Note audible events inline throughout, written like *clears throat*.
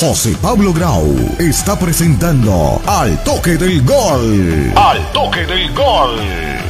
José Pablo Grau está presentando Al Toque del Gol. Al Toque del Gol.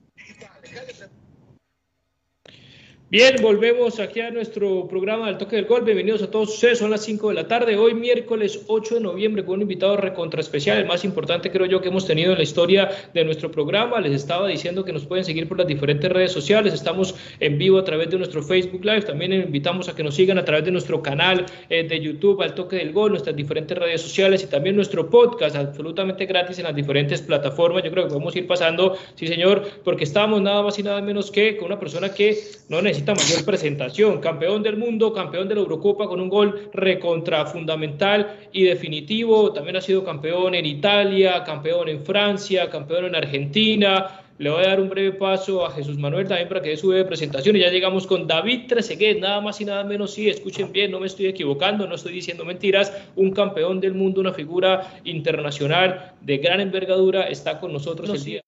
Bien, volvemos aquí a nuestro programa del toque del gol. Bienvenidos a todos ustedes. Son las 5 de la tarde. Hoy, miércoles 8 de noviembre, con un invitado recontra especial, el más importante, creo yo, que hemos tenido en la historia de nuestro programa. Les estaba diciendo que nos pueden seguir por las diferentes redes sociales. Estamos en vivo a través de nuestro Facebook Live. También invitamos a que nos sigan a través de nuestro canal eh, de YouTube, al toque del gol, nuestras diferentes redes sociales y también nuestro podcast, absolutamente gratis en las diferentes plataformas. Yo creo que podemos ir pasando, sí, señor, porque estamos nada más y nada menos que con una persona que no necesita mayor presentación. Campeón del mundo, campeón de la Eurocopa con un gol recontra fundamental y definitivo. También ha sido campeón en Italia, campeón en Francia, campeón en Argentina. Le voy a dar un breve paso a Jesús Manuel también para que dé su breve presentación. Y ya llegamos con David Trezeguet, nada más y nada menos. Sí, escuchen bien, no me estoy equivocando, no estoy diciendo mentiras. Un campeón del mundo, una figura internacional de gran envergadura, está con nosotros el día.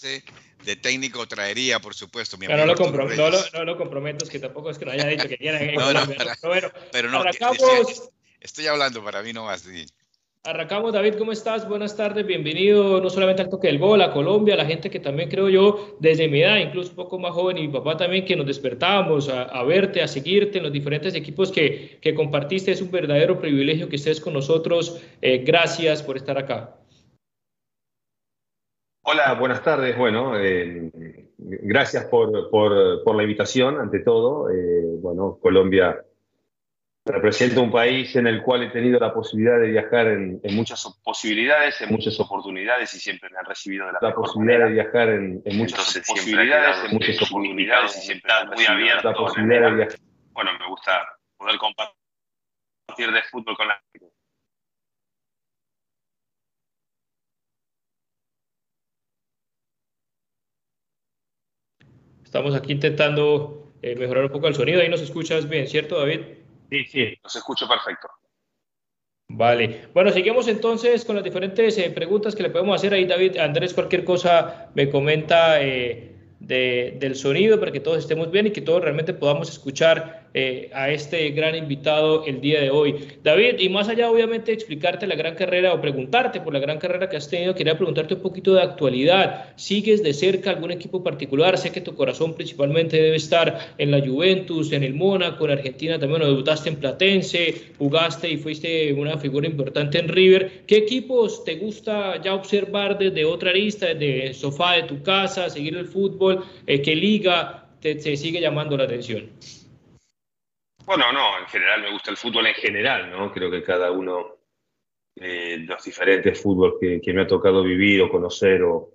De técnico traería, por supuesto. Mi no, lo no, no, lo comprometo, es que tampoco es que no haya dicho que quieran. no, no, pero, pero, no, arrancamos, estoy, hablando para mí nomás. Arrancamos, David, ¿cómo estás? Buenas tardes, bienvenido no solamente al toque del gol, a Colombia, a la gente que también creo yo, desde mi edad, incluso un poco más joven, y mi papá también, que nos despertábamos a, verte, a seguirte en los diferentes equipos que, que, compartiste. Es un verdadero privilegio que estés con nosotros. Eh, gracias por estar acá. Hola, buenas tardes. Bueno, eh, gracias por, por, la invitación, ante todo. Eh, bueno, Colombia representa un país en el cual he tenido la posibilidad de viajar en, muchas posibilidades, en muchas oportunidades y siempre me han recibido de la, la posibilidad de viajar en, muchas posibilidades, en muchas oportunidades y siempre muy abierto. La posibilidad de viajar. Bueno, me gusta poder compartir de fútbol con la gente. Estamos aquí intentando eh, mejorar un poco el sonido. Ahí nos escuchas bien, ¿cierto, David? Sí, sí, nos escucho perfecto. Vale. Bueno, seguimos entonces con las diferentes eh, preguntas que le podemos hacer ahí, David. Andrés, cualquier cosa me comenta eh, del sonido para que todos estemos bien y que todos realmente podamos escuchar eh, a este gran invitado el día de hoy. David, y más allá obviamente de explicarte la gran carrera o preguntarte por la gran carrera que has tenido, quería preguntarte un poquito de actualidad. ¿Sigues de cerca algún equipo particular? Sé que tu corazón principalmente debe estar en la Juventus, en el Mónaco, en Argentina también, debutaste en Platense, jugaste y fuiste una figura importante en River. ¿Qué equipos te gusta ya observar desde otra lista, desde el sofá de tu casa, seguir el fútbol? Eh, ¿Qué liga te sigue llamando la atención? Bueno, no, en general me gusta el fútbol en general, ¿no? Creo que cada uno de los diferentes fútbol que, me ha tocado vivir o conocer o,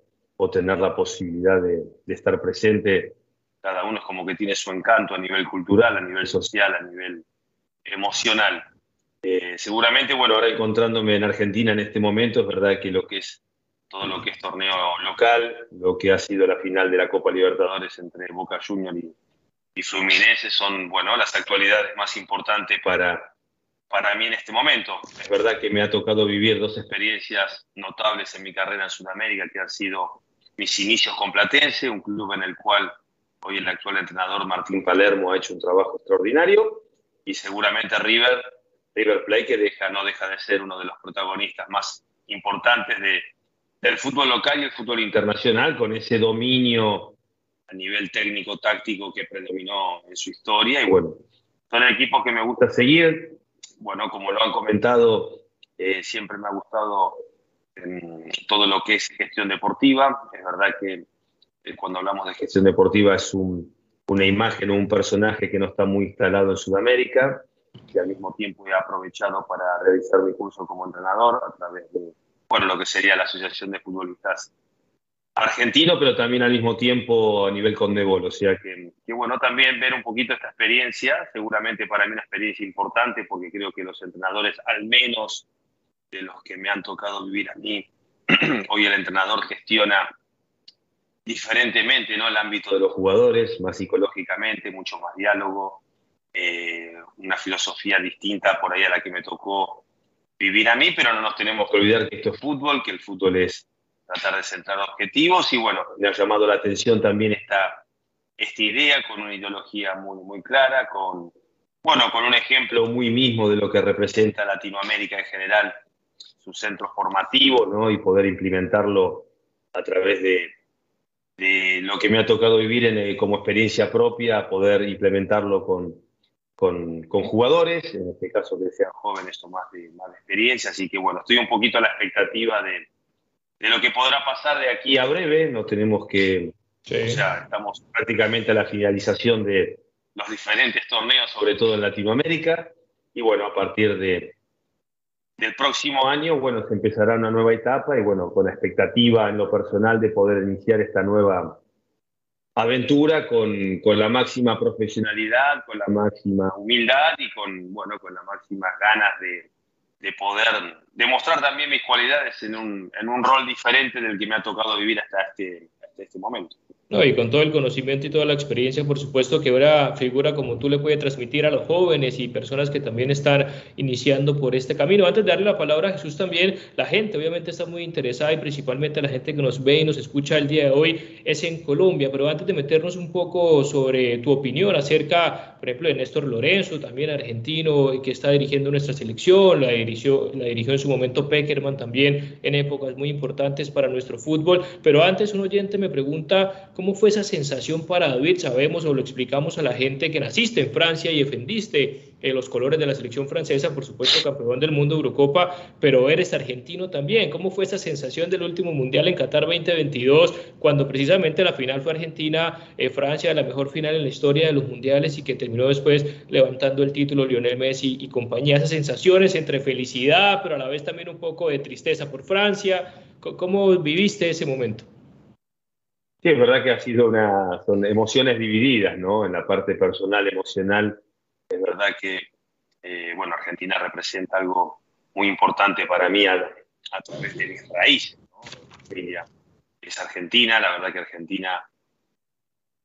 tener la posibilidad de, estar presente, cada uno es como que tiene su encanto a nivel cultural, a nivel social, a nivel emocional. Eh, seguramente, bueno, ahora encontrándome en Argentina en este momento, es verdad que lo que es todo lo que es torneo local, lo que ha sido la final de la Copa Libertadores entre Boca Juniors y, y Fluminense son, bueno, las actualidades más importantes para, para mí en este momento. Es verdad que me ha tocado vivir dos experiencias notables en mi carrera en Sudamérica, que han sido mis inicios con Platense, un club en el cual hoy el actual entrenador Martín Palermo ha hecho un trabajo extraordinario, y seguramente River, River Plate, que deja, no deja de ser uno de los protagonistas más importantes de, del fútbol local y el fútbol internacional, con ese dominio a nivel técnico-táctico que predominó en su historia. Y bueno, son equipos que me gusta seguir. Bueno, como lo han comentado, eh, siempre me ha gustado todo lo que es gestión deportiva. Es verdad que eh, cuando hablamos de gestión deportiva es una imagen o un personaje que no está muy instalado en Sudamérica, que al mismo tiempo he aprovechado para realizar mi curso como entrenador a través de bueno, lo que sería la Asociación de Futbolistas argentino, pero también al mismo tiempo a nivel Condebol. O sea que, que, bueno, también ver un poquito esta experiencia, seguramente para mí una experiencia importante, porque creo que los entrenadores, al menos de los que me han tocado vivir a mí, *clears throat* hoy el entrenador gestiona diferentemente ¿no? el ámbito de los jugadores, más psicológicamente, mucho más diálogo, eh, una filosofía distinta por ahí a la que me tocó vivir a mí, pero no nos tenemos que olvidar que esto es fútbol, que el fútbol es tratar de centrar objetivos y bueno, me ha llamado la atención también esta, esta idea con una ideología muy, muy clara, con, bueno, con un ejemplo muy mismo de lo que representa Latinoamérica en general, sus centros formativos, ¿no? Y poder implementarlo a través de, lo que me ha tocado vivir eh, como experiencia propia, poder implementarlo con, con, con, jugadores, en este caso que sean jóvenes o más de, más de experiencia, así que bueno, estoy un poquito a la expectativa de, de lo que podrá pasar de aquí a breve. No tenemos que, o sea, estamos prácticamente a la finalización de los diferentes torneos, sobre todo en Latinoamérica. Y bueno, a partir de, del próximo año, bueno, se empezará una nueva etapa y bueno, con la expectativa en lo personal de poder iniciar esta nueva aventura con, con, la máxima profesionalidad, con la máxima humildad y con, bueno, con las máximas ganas de, de poder demostrar también mis cualidades en un, en un rol diferente del que me ha tocado vivir hasta este, hasta este momento. No, y con todo el conocimiento y toda la experiencia, por supuesto, que una figura como tú le puede transmitir a los jóvenes y personas que también están iniciando por este camino. Antes de darle la palabra a Jesús también, la gente obviamente está muy interesada y principalmente la gente que nos ve y nos escucha el día de hoy es en Colombia. Pero antes de meternos un poco sobre tu opinión acerca, por ejemplo, de Néstor Lorenzo, también argentino, que está dirigiendo nuestra selección, la dirigió, la dirigió en su momento Peckerman también en épocas muy importantes para nuestro fútbol. Pero antes un oyente me pregunta ¿Cómo fue esa sensación para David? Sabemos o lo explicamos a la gente que naciste en Francia y defendiste eh, los colores de la selección francesa, por supuesto campeón del mundo Eurocopa, pero eres argentino también. ¿Cómo fue esa sensación del último mundial en Qatar 2022, cuando precisamente la final fue Argentina-Francia, la mejor final en la historia de los mundiales y que terminó después levantando el título Lionel Messi y compañía? Esas sensaciones entre felicidad, pero a la vez también un poco de tristeza por Francia. ¿Cómo viviste ese momento? Es verdad que ha sido una, son emociones divididas, ¿no? En la parte personal, emocional, es verdad que, eh, bueno, Argentina representa algo muy importante para mí a, través de mis raíces, ¿no? es Argentina, la verdad que Argentina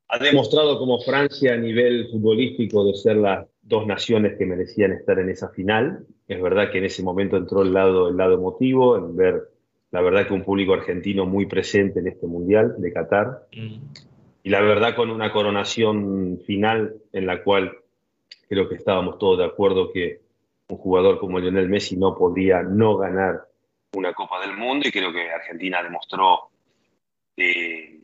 ha demostrado como Francia a nivel futbolístico de ser las dos naciones que merecían estar en esa final. Es verdad que en ese momento entró el lado, el lado emotivo, en ver la verdad que un público argentino muy presente en este Mundial de Qatar. Mm. Y la verdad con una coronación final en la cual creo que estábamos todos de acuerdo que un jugador como Lionel Messi no podía no ganar una Copa del Mundo y creo que Argentina demostró eh,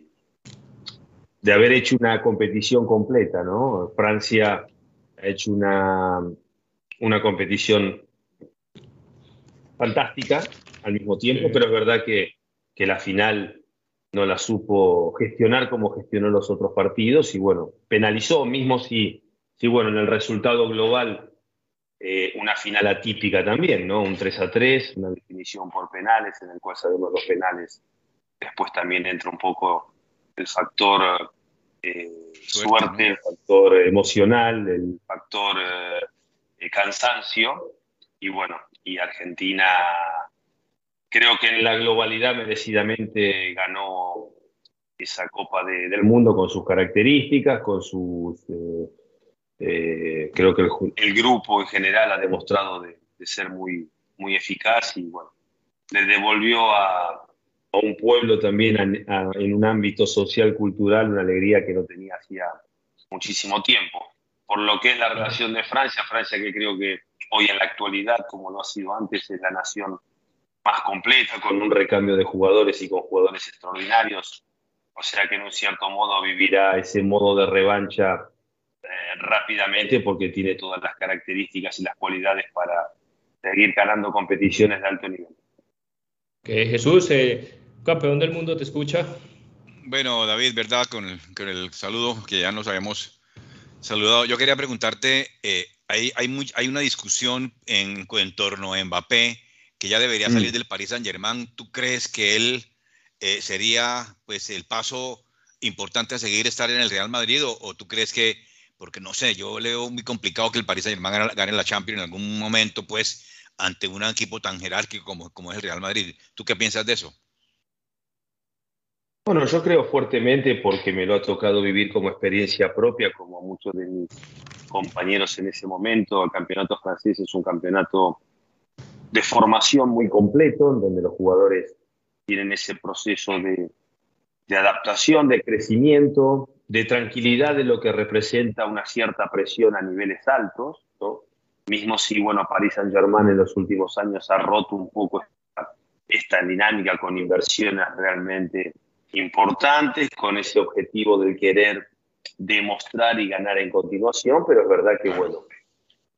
de haber hecho una competición completa, ¿no? Francia ha hecho una, una competición fantástica al mismo tiempo, pero es verdad que, que, la final no la supo gestionar como gestionó los otros partidos y bueno, penalizó mismo si, si bueno, en el resultado global eh, una final atípica también, ¿no? Un 3 a 3, una definición por penales, en el cual sabemos los penales. Después también entra un poco el factor eh, suerte, el factor emocional, el factor eh, cansancio. Y bueno, y Argentina creo que en la globalidad merecidamente ganó esa Copa del Mundo con sus características, con sus eh, creo que el, grupo en general ha demostrado de, ser muy, muy eficaz y bueno, le devolvió a, un pueblo también en un ámbito social, cultural, una alegría que no tenía hacía muchísimo tiempo. Por lo que es la relación de Francia, Francia que creo que hoy en la actualidad, como lo ha sido antes, es la nación más completa, con un recambio de jugadores y con jugadores extraordinarios. O sea que en un cierto modo vivirá ese modo de revancha eh, rápidamente porque tiene todas las características y las cualidades para seguir ganando competiciones de alto nivel. Jesús, eh, campeón del mundo, te escucha. Bueno, David, ¿verdad? Con el, saludo que ya nos habíamos saludado. Yo quería preguntarte, eh, hay, hay, hay, una discusión en, en, torno a Mbappé que ya debería salir mm. del Paris Saint Germain. ¿Tú crees que él sería pues el paso importante a seguir estar en el Real Madrid o tú crees que porque no sé, yo leo muy complicado que el Paris Saint-Germain gane la Champions en algún momento, pues, ante un equipo tan jerárquico como, como es el Real Madrid. ¿Tú qué piensas de eso? Bueno, yo creo fuertemente porque me lo ha tocado vivir como experiencia propia, como muchos de mis compañeros en ese momento. El campeonato francés es un campeonato de formación muy completo, en donde los jugadores tienen ese proceso de, adaptación, de crecimiento, de tranquilidad de lo que representa una cierta presión a niveles altos, mismo si bueno, Paris Saint Germain en los últimos años ha roto un poco esta, dinámica con inversiones realmente importantes, con ese objetivo de querer demostrar y ganar en continuación, pero es verdad que bueno,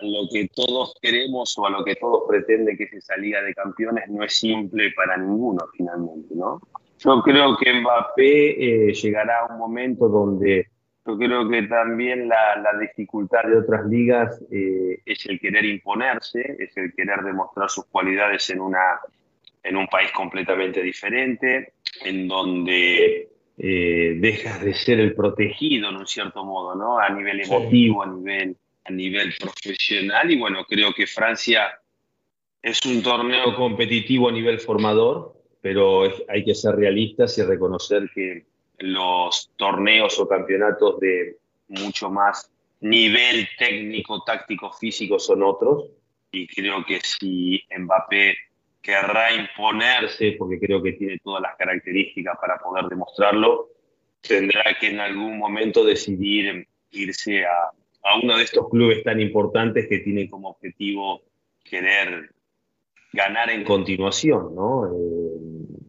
lo que todos queremos o a lo que todos pretenden que es esa Liga de Campeones no es simple para ninguno finalmente, ¿no? Yo creo que Mbappé eh, llegará a un momento donde yo creo que también la, dificultad de otras ligas eh, es el querer imponerse, es el querer demostrar sus cualidades en, una, en un país completamente diferente, en donde eh, dejas de ser el protegido en un cierto modo, ¿no? A nivel emotivo, a, nivel, a nivel profesional. Y bueno, creo que Francia es un torneo competitivo a nivel formador, pero hay que ser realistas y reconocer que los torneos o campeonatos de mucho más nivel técnico, táctico, físico son otros. Y creo que si Mbappé querrá imponerse, porque creo que tiene todas las características para poder demostrarlo, tendrá que en algún momento decidir irse a, a uno de estos clubes tan importantes que tiene como objetivo querer ganar en continuación, ¿no? Eh,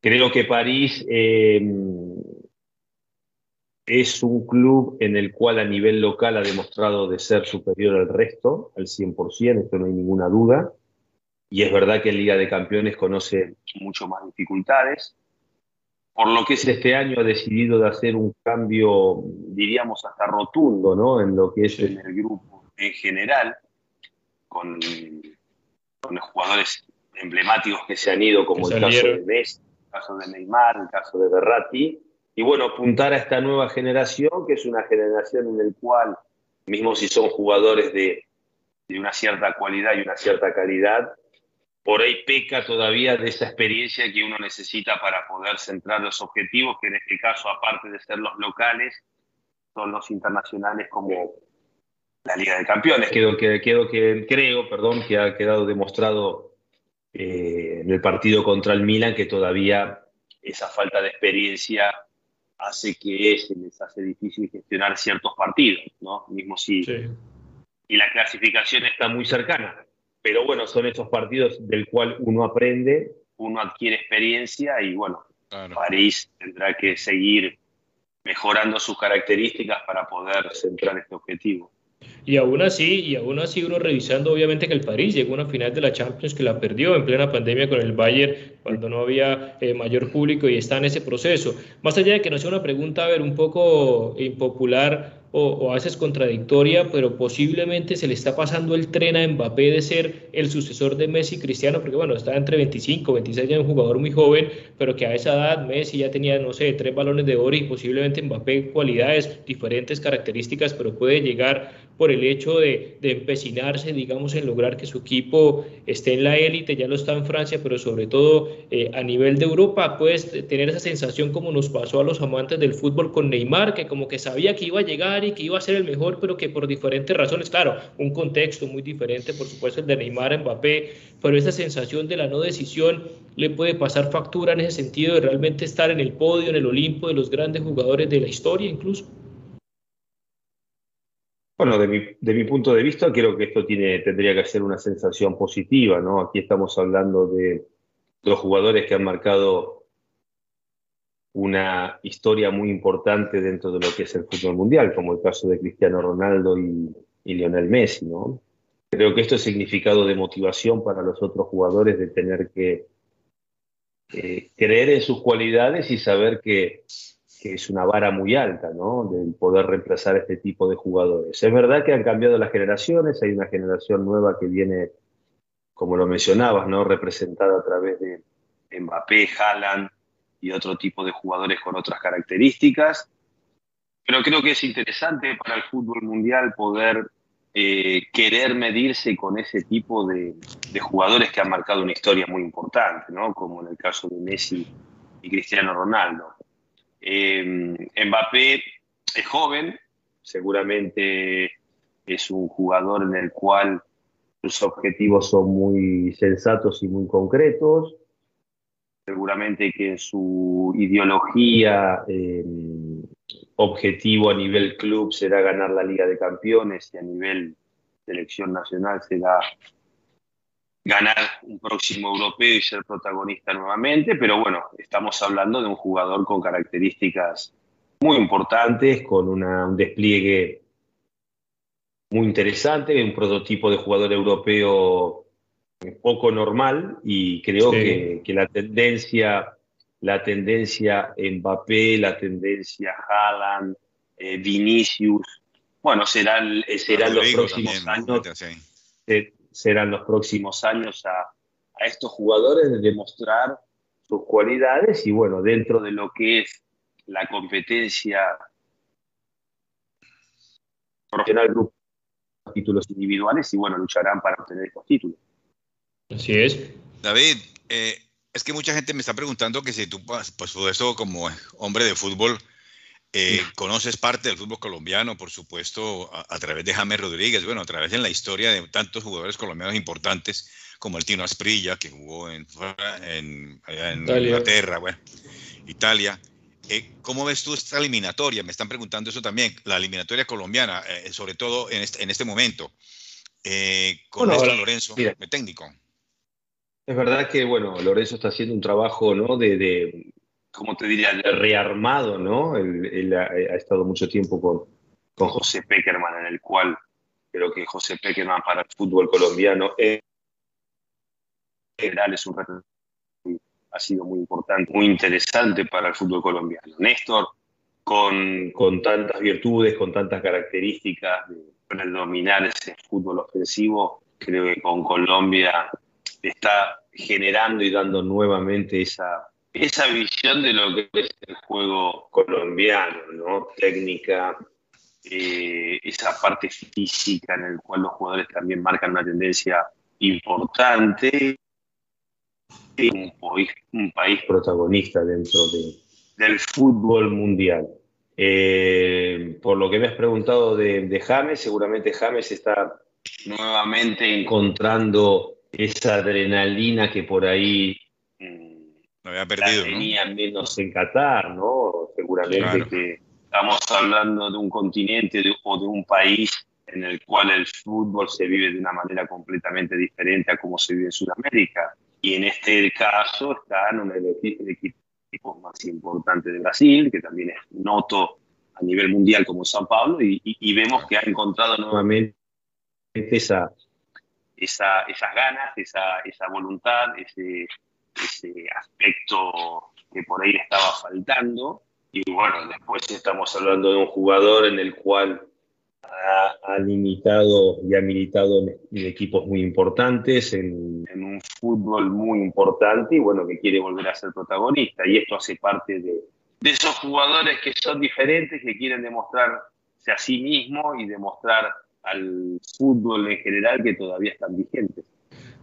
creo que París eh, es un club en el cual a nivel local ha demostrado de ser superior al resto, al 100%, esto no hay ninguna duda. Y es verdad que en Liga de Campeones conoce mucho más dificultades. Por lo que es este año ha decidido de hacer un cambio, diríamos, hasta rotundo, ¿no? En lo que es en el grupo en general, con con los jugadores emblemáticos que se han ido, como el caso de Messi, el caso de Neymar, el caso de Berratti, y bueno, apuntar a esta nueva generación, que es una generación en la cual, mismo si son jugadores de, de una cierta cualidad y una cierta calidad, por ahí peca todavía de esa experiencia que uno necesita para poder centrar los objetivos, que en este caso, aparte de ser los locales, son los internacionales como la Liga de Campeones. Quedo, que, que, creo perdón, que ha quedado demostrado eh, en el partido contra el Milan que todavía esa falta de experiencia hace que se les hace difícil gestionar ciertos partidos, ¿no? Mismo si y la clasificación está muy cercana. Pero bueno, son esos partidos del cual uno aprende, uno adquiere experiencia y bueno, París tendrá que seguir mejorando sus características para poder centrar este objetivo. Y aún así, y aún así uno revisando obviamente que el París llegó a una final de la Champions que la perdió en plena pandemia con el Bayern cuando no había eh, mayor público y está en ese proceso. Más allá de que no sea una pregunta, a ver, un poco impopular, o, a veces contradictoria, pero posiblemente se le está pasando el tren a Mbappé de ser el sucesor de Messi Cristiano, porque bueno, está entre 25, 26 años, un jugador muy joven, pero que a esa edad Messi ya tenía, no sé, tres balones de oro y posiblemente Mbappé cualidades, diferentes características, pero puede llegar por el hecho de, de empecinarse, digamos, en lograr que su equipo esté en la élite, ya lo está en Francia, pero sobre todo eh, a nivel de Europa, puedes tener esa sensación como nos pasó a los amantes del fútbol con Neymar, que como que sabía que iba a llegar y que iba a ser el mejor, pero que por diferentes razones, claro, un contexto muy diferente, por supuesto, el de Neymar, Mbappé, pero esa sensación de la no decisión le puede pasar factura en ese sentido de realmente estar en el podio, en el Olimpo de los grandes jugadores de la historia incluso. Bueno, de mi, de mi punto de vista, creo que esto tiene, tendría que ser una sensación positiva, ¿no? Aquí estamos hablando de dos jugadores que han marcado una historia muy importante dentro de lo que es el fútbol mundial, como el caso de Cristiano Ronaldo y, Lionel Messi, ¿no? Creo que esto es significado de motivación para los otros jugadores de tener que eh, creer en sus cualidades y saber que, que, es una vara muy alta, ¿no? Del poder reemplazar este tipo de jugadores. Es verdad que han cambiado las generaciones, hay una generación nueva que viene, como lo mencionabas, ¿no? Representada a través de Mbappé, Haaland, y otro tipo de jugadores con otras características. Pero creo que es interesante para el fútbol mundial poder eh, querer medirse con ese tipo de, jugadores que han marcado una historia muy importante, ¿no? como en el caso de Messi y Cristiano Ronaldo. Eh, Mbappé es joven, seguramente es un jugador en el cual sus objetivos son muy sensatos y muy concretos seguramente que su ideología, eh, objetivo a nivel club será ganar la Liga de Campeones y a nivel selección nacional será ganar un próximo europeo y ser protagonista nuevamente, pero bueno, estamos hablando de un jugador con características muy importantes, con un despliegue muy interesante, un prototipo de jugador europeo poco normal y creo que, la tendencia, la tendencia Mbappé, la tendencia Haaland, eh, Vinicius, bueno, serán, eh, serán los próximos años, serán los próximos años a, a estos jugadores de demostrar sus cualidades y bueno, dentro de lo que es la competencia profesional grupo títulos individuales y bueno, lucharán para obtener estos títulos. Así es. David, eh, es que mucha gente me está preguntando que si tú, pues por eso como hombre de fútbol, eh, conoces parte del fútbol colombiano, por supuesto, a, través de James Rodríguez, bueno, a través de la historia de tantos jugadores colombianos importantes como el Tino Asprilla, que jugó en, en, Inglaterra, bueno, Italia. Eh, ¿Cómo ves tú esta eliminatoria? Me están preguntando eso también, la eliminatoria colombiana, sobre todo en este, en este momento, con bueno, Lorenzo, el técnico. Es verdad que, bueno, Lorenzo está haciendo un trabajo, ¿no? De, ¿cómo te diría? De rearmado, ¿no? Él, ha, estado mucho tiempo con, con José Peckerman, en el cual creo que José Peckerman para el fútbol colombiano general es un ha sido muy importante, muy interesante para el fútbol colombiano. Néstor, con, con tantas virtudes, con tantas características de dominar ese fútbol ofensivo, creo que con Colombia está generando y dando nuevamente esa, esa visión de lo que es el juego colombiano, ¿no? Técnica, eh, esa parte física en el cual los jugadores también marcan una tendencia importante. Un, un país protagonista dentro de, del fútbol mundial. Eh, por lo que me has preguntado de, de James, seguramente James está nuevamente encontrando esa adrenalina que por ahí no había perdido, tenía menos en Qatar, ¿no? Seguramente que estamos hablando de un continente o de un país en el cual el fútbol se vive de una manera completamente diferente a como se vive en Sudamérica. Y en este caso está en uno de los equipos más importantes de Brasil, que también es noto a nivel mundial como San Pablo, y, vemos que ha encontrado nuevamente esa, esa, esas ganas, esa, esa voluntad, ese, ese aspecto que por ahí estaba faltando. Y bueno, después estamos hablando de un jugador en el cual ha, limitado y ha militado en, equipos muy importantes, en, un fútbol muy importante y bueno, que quiere volver a ser protagonista. Y esto hace parte de, de esos jugadores que son diferentes, que quieren demostrarse a sí mismos y demostrar al fútbol en general que todavía están vigentes.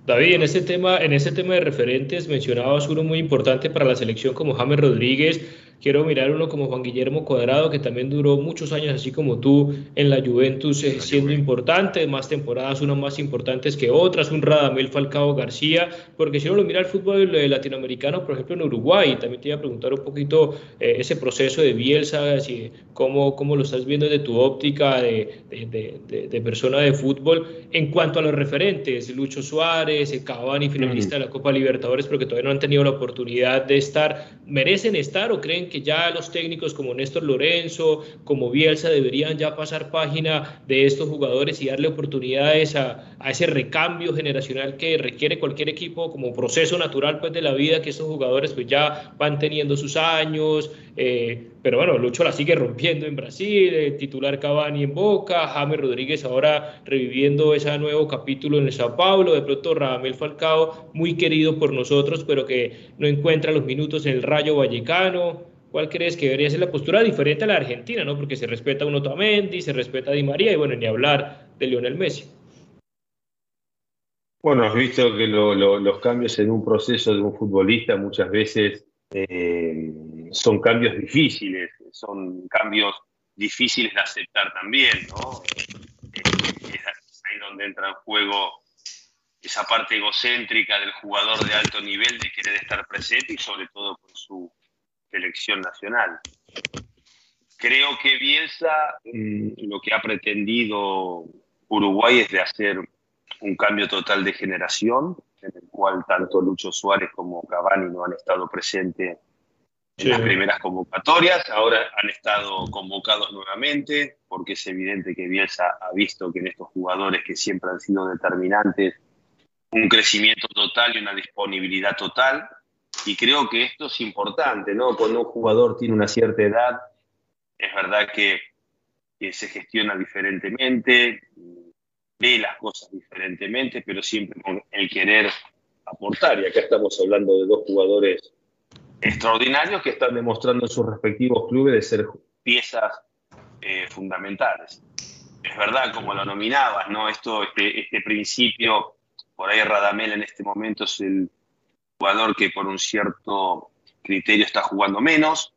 David, en ese tema, en ese tema de referentes mencionabas uno muy importante para la selección como James Rodríguez, Quiero mirar uno como Juan Guillermo Cuadrado, que también duró muchos años, así como tú, en la Juventus, eh, siendo importante, más temporadas, unas más importantes que otras, un Radamel Falcao García, porque si uno lo mira el fútbol eh, latinoamericano, por ejemplo en Uruguay, también te iba a preguntar un poquito eh, ese proceso de Bielsa, si, cómo, cómo lo estás viendo desde tu óptica de, de, de, persona de fútbol, en cuanto a los referentes, Lucho Suárez, Cavani, finalista de la Copa Libertadores, pero que todavía no han tenido la oportunidad de estar, ¿merecen estar o creen que ya los técnicos como Néstor Lorenzo, como Bielsa, deberían ya pasar página de estos jugadores y darle oportunidades a, a ese recambio generacional que requiere cualquier equipo como proceso natural pues, de la vida, que estos jugadores pues, ya van teniendo sus años, eh, pero bueno, Lucho la sigue rompiendo en Brasil, eh, titular Cavani en Boca, James Rodríguez ahora reviviendo ese nuevo capítulo en el Sao Paulo, de pronto Ramel Falcao, muy querido por nosotros, pero que no encuentra los minutos en el Rayo Vallecano. ¿Cuál crees que debería ser la postura diferente a la Argentina, no? Porque se respeta a un Otamendi, se respeta a Di María y bueno, ni hablar de Lionel Messi. Bueno, has visto que los cambios en un proceso de un futbolista muchas veces eh, son cambios difíciles, son cambios difíciles de aceptar también, ¿no? Es ahí donde entra en juego esa parte egocéntrica del jugador de alto nivel de querer estar presente y sobre todo por su selección nacional. Creo que Bielsa mm, lo que ha pretendido Uruguay es de hacer un cambio total de generación, en el cual tanto Lucho Suárez como Cavani no han estado presentes en las primeras convocatorias, ahora han estado convocados nuevamente, porque es evidente que Bielsa ha visto que en estos jugadores que siempre han sido determinantes, un crecimiento total y una disponibilidad total, y creo que esto es importante, ¿no? Cuando un jugador tiene una cierta edad, es verdad que, se gestiona diferentemente, ve las cosas diferentemente, pero siempre con el querer aportar. Y acá estamos hablando de dos jugadores extraordinarios que están demostrando en sus respectivos clubes de ser piezas eh, fundamentales. Es verdad, como lo nominabas, ¿no? Esto, este, este principio, por ahí Radamel en este momento es el jugador que por un cierto criterio está jugando menos.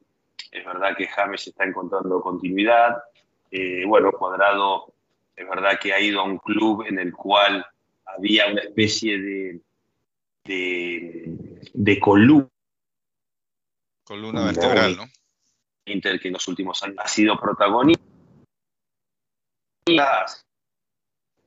Es verdad que James está encontrando continuidad. Eh, bueno, Cuadrado es verdad que ha ido a un club en el cual había una especie de, de, de columna. Columna vertebral, ¿no? Inter que en los últimos años ha sido protagonista.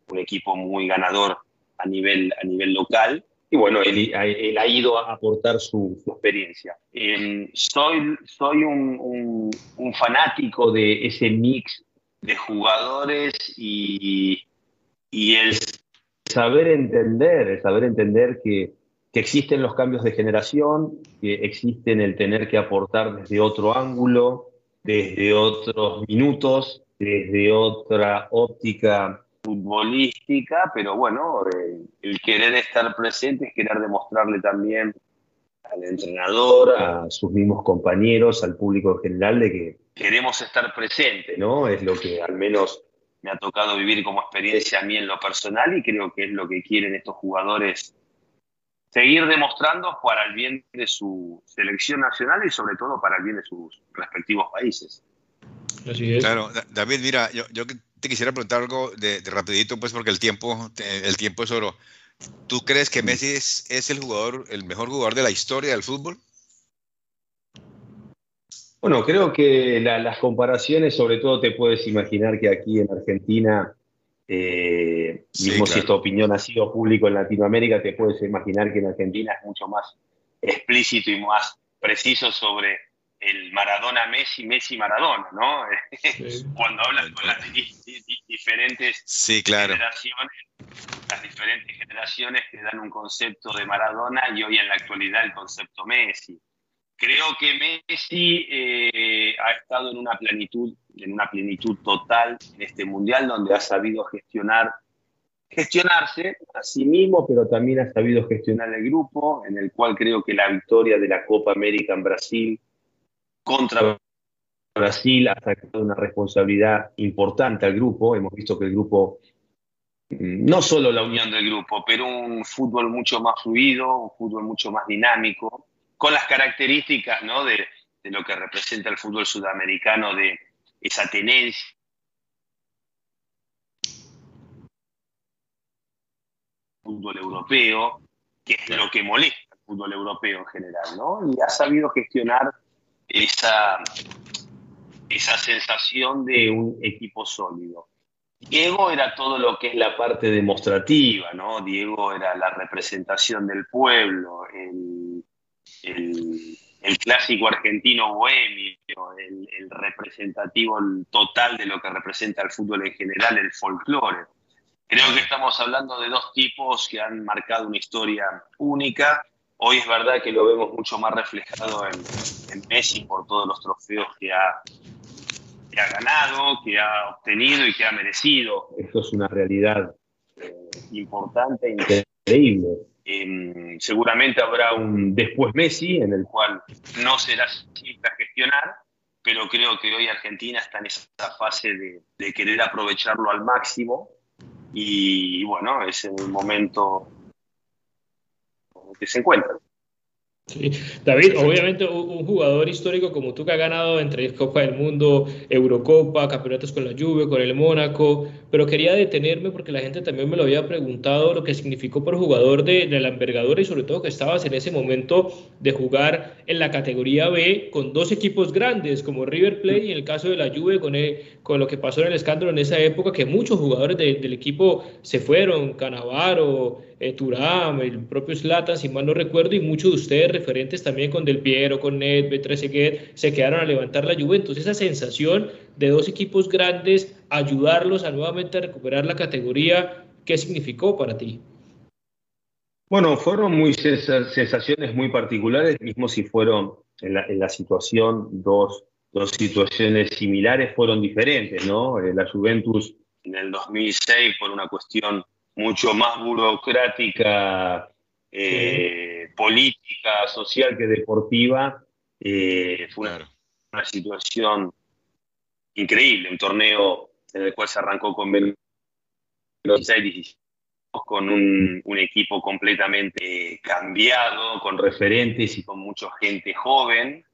Un equipo muy ganador a nivel, a nivel local y bueno, él, ha ido a aportar su, experiencia. Em, soy soy un, fanático de ese mix de jugadores y, y el saber entender, el saber entender que, que existen los cambios de generación, que existen el tener que aportar desde otro ángulo, desde otros minutos, desde otra óptica futbolística, pero bueno, eh, el querer estar presente es querer demostrarle también al entrenador, a sus mismos compañeros, al público en general, de que queremos estar presentes, ¿no? Es lo que al menos me ha tocado vivir como experiencia a mí en lo personal y creo que es lo que quieren estos jugadores seguir demostrando para el bien de su selección nacional y sobre todo para el bien de sus respectivos países. Así es. Claro, David, mira, yo, yo te quisiera preguntar algo de, rapidito, pues porque el tiempo, el tiempo es oro. ¿Tú crees que Messi es, el jugador, el mejor jugador de la historia del fútbol? Bueno, creo que las comparaciones, sobre todo te puedes imaginar que aquí en Argentina Eh, mismo si esta opinión ha sido público en Latinoamérica, te puedes imaginar que en Argentina es mucho más explícito y más preciso sobre el Maradona Messi, Messi Maradona, ¿no? *laughs* Cuando hablas con las diferentes generaciones, las diferentes generaciones te dan un concepto de Maradona y hoy en la actualidad el concepto Messi. Creo que Messi eh, ha estado en una plenitud, en una plenitud total en este mundial donde ha sabido gestionar gestionarse a sí mismo, pero también ha sabido gestionar el grupo, en el cual creo que la victoria de la Copa América en Brasil contra Brasil ha sacado una responsabilidad importante al grupo. Hemos visto que el grupo, mm, no solo la unión del grupo, pero un fútbol mucho más fluido, un fútbol mucho más dinámico, con las características ¿no? de, de lo que representa el fútbol sudamericano, de esa tenencia fútbol europeo, que es lo que molesta al fútbol europeo en general, ¿no? Y ha sabido gestionar esa, esa sensación de un equipo sólido. Diego era todo lo que es la parte demostrativa, ¿no? Diego era la representación del pueblo, el, clásico argentino bohemio, el, el, representativo total de lo que representa el fútbol en general, el folclore. Creo que estamos hablando de dos tipos que han marcado una historia única. Hoy es verdad que lo vemos mucho más reflejado en, Messi por todos los trofeos que ha, ha ganado, que ha obtenido y que ha merecido. Esto es una realidad eh, importante e increíble. Em, seguramente habrá un después Messi en el cual no será simple gestionar, pero creo que hoy Argentina está en esa fase de, de querer aprovecharlo al máximo y bueno, es el momento que se encuentra. Sí. David, obviamente un jugador histórico como tú que ha ganado entre Copa del Mundo, Eurocopa, campeonatos con la Juve, con el Mónaco, pero quería detenerme porque la gente también me lo había preguntado lo que significó por jugador de, de la envergadura y sobre todo que estabas en ese momento de jugar en la categoría B con dos equipos grandes como River Plate y en el caso de la Juve con, con lo que pasó en el escándalo en esa época que muchos jugadores del equipo se fueron, Canavaro, eh, Turam, el propio Slatan, si mal no recuerdo, y muchos de ustedes referentes también con Del Piero, con Ned, Betreseguet, se quedaron a levantar la Juventus. Esa sensación de dos equipos grandes, ayudarlos a nuevamente recuperar la categoría, ¿qué significó para ti? Bueno, fueron muy sensaciones muy particulares, mismo si fueron en la, en la situación dos, dos, situaciones similares, fueron diferentes, ¿no? Eh, la Juventus en el 2006 por una cuestión mucho más burocrática, eh, política, social que deportiva, eh, fue una, situación increíble, un torneo en el cual se arrancó con con un, un, equipo completamente cambiado, con referentes y con mucha gente joven.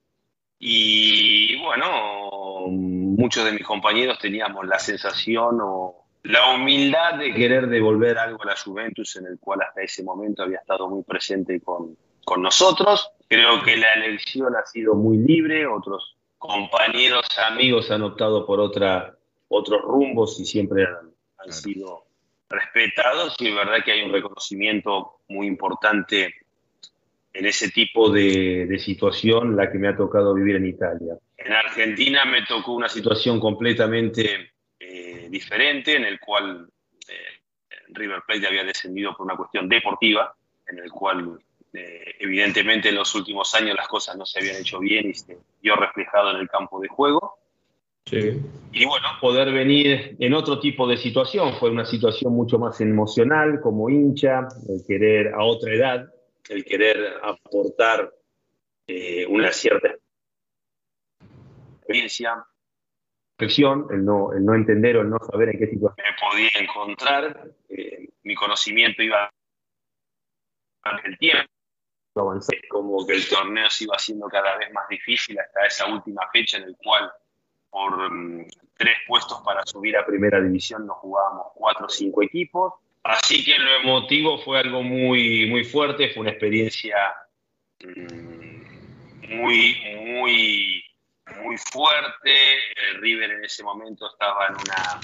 Y bueno, muchos de mis compañeros teníamos la sensación o, la humildad de querer devolver algo a la Juventus en el cual hasta ese momento había estado muy presente con, con nosotros. Creo que la elección ha sido muy libre, otros compañeros, amigos han optado por otra, otros rumbos y siempre han, sido respetados y es verdad que hay un reconocimiento muy importante en ese tipo de, de, situación, la que me ha tocado vivir en Italia. En Argentina me tocó una situación completamente diferente, en el cual eh, River Plate había descendido por una cuestión deportiva, en el cual eh, evidentemente en los últimos años las cosas no se habían hecho bien y se vio reflejado en el campo de juego. Y bueno, poder venir en otro tipo de situación, fue una situación mucho más emocional como hincha, el querer a otra edad, el querer aportar eh, una cierta experiencia, el no, el no entender o el no saber en qué situación me podía encontrar. Eh, mi conocimiento iba el tiempo. Avancé como que el torneo se iba haciendo cada vez más difícil hasta esa última fecha en el cual por mm, tres puestos para subir a primera división nos jugábamos cuatro o cinco equipos. Así que lo emotivo fue algo muy, muy fuerte, fue una experiencia mm, muy, muy muy fuerte. River en ese momento estaba en una,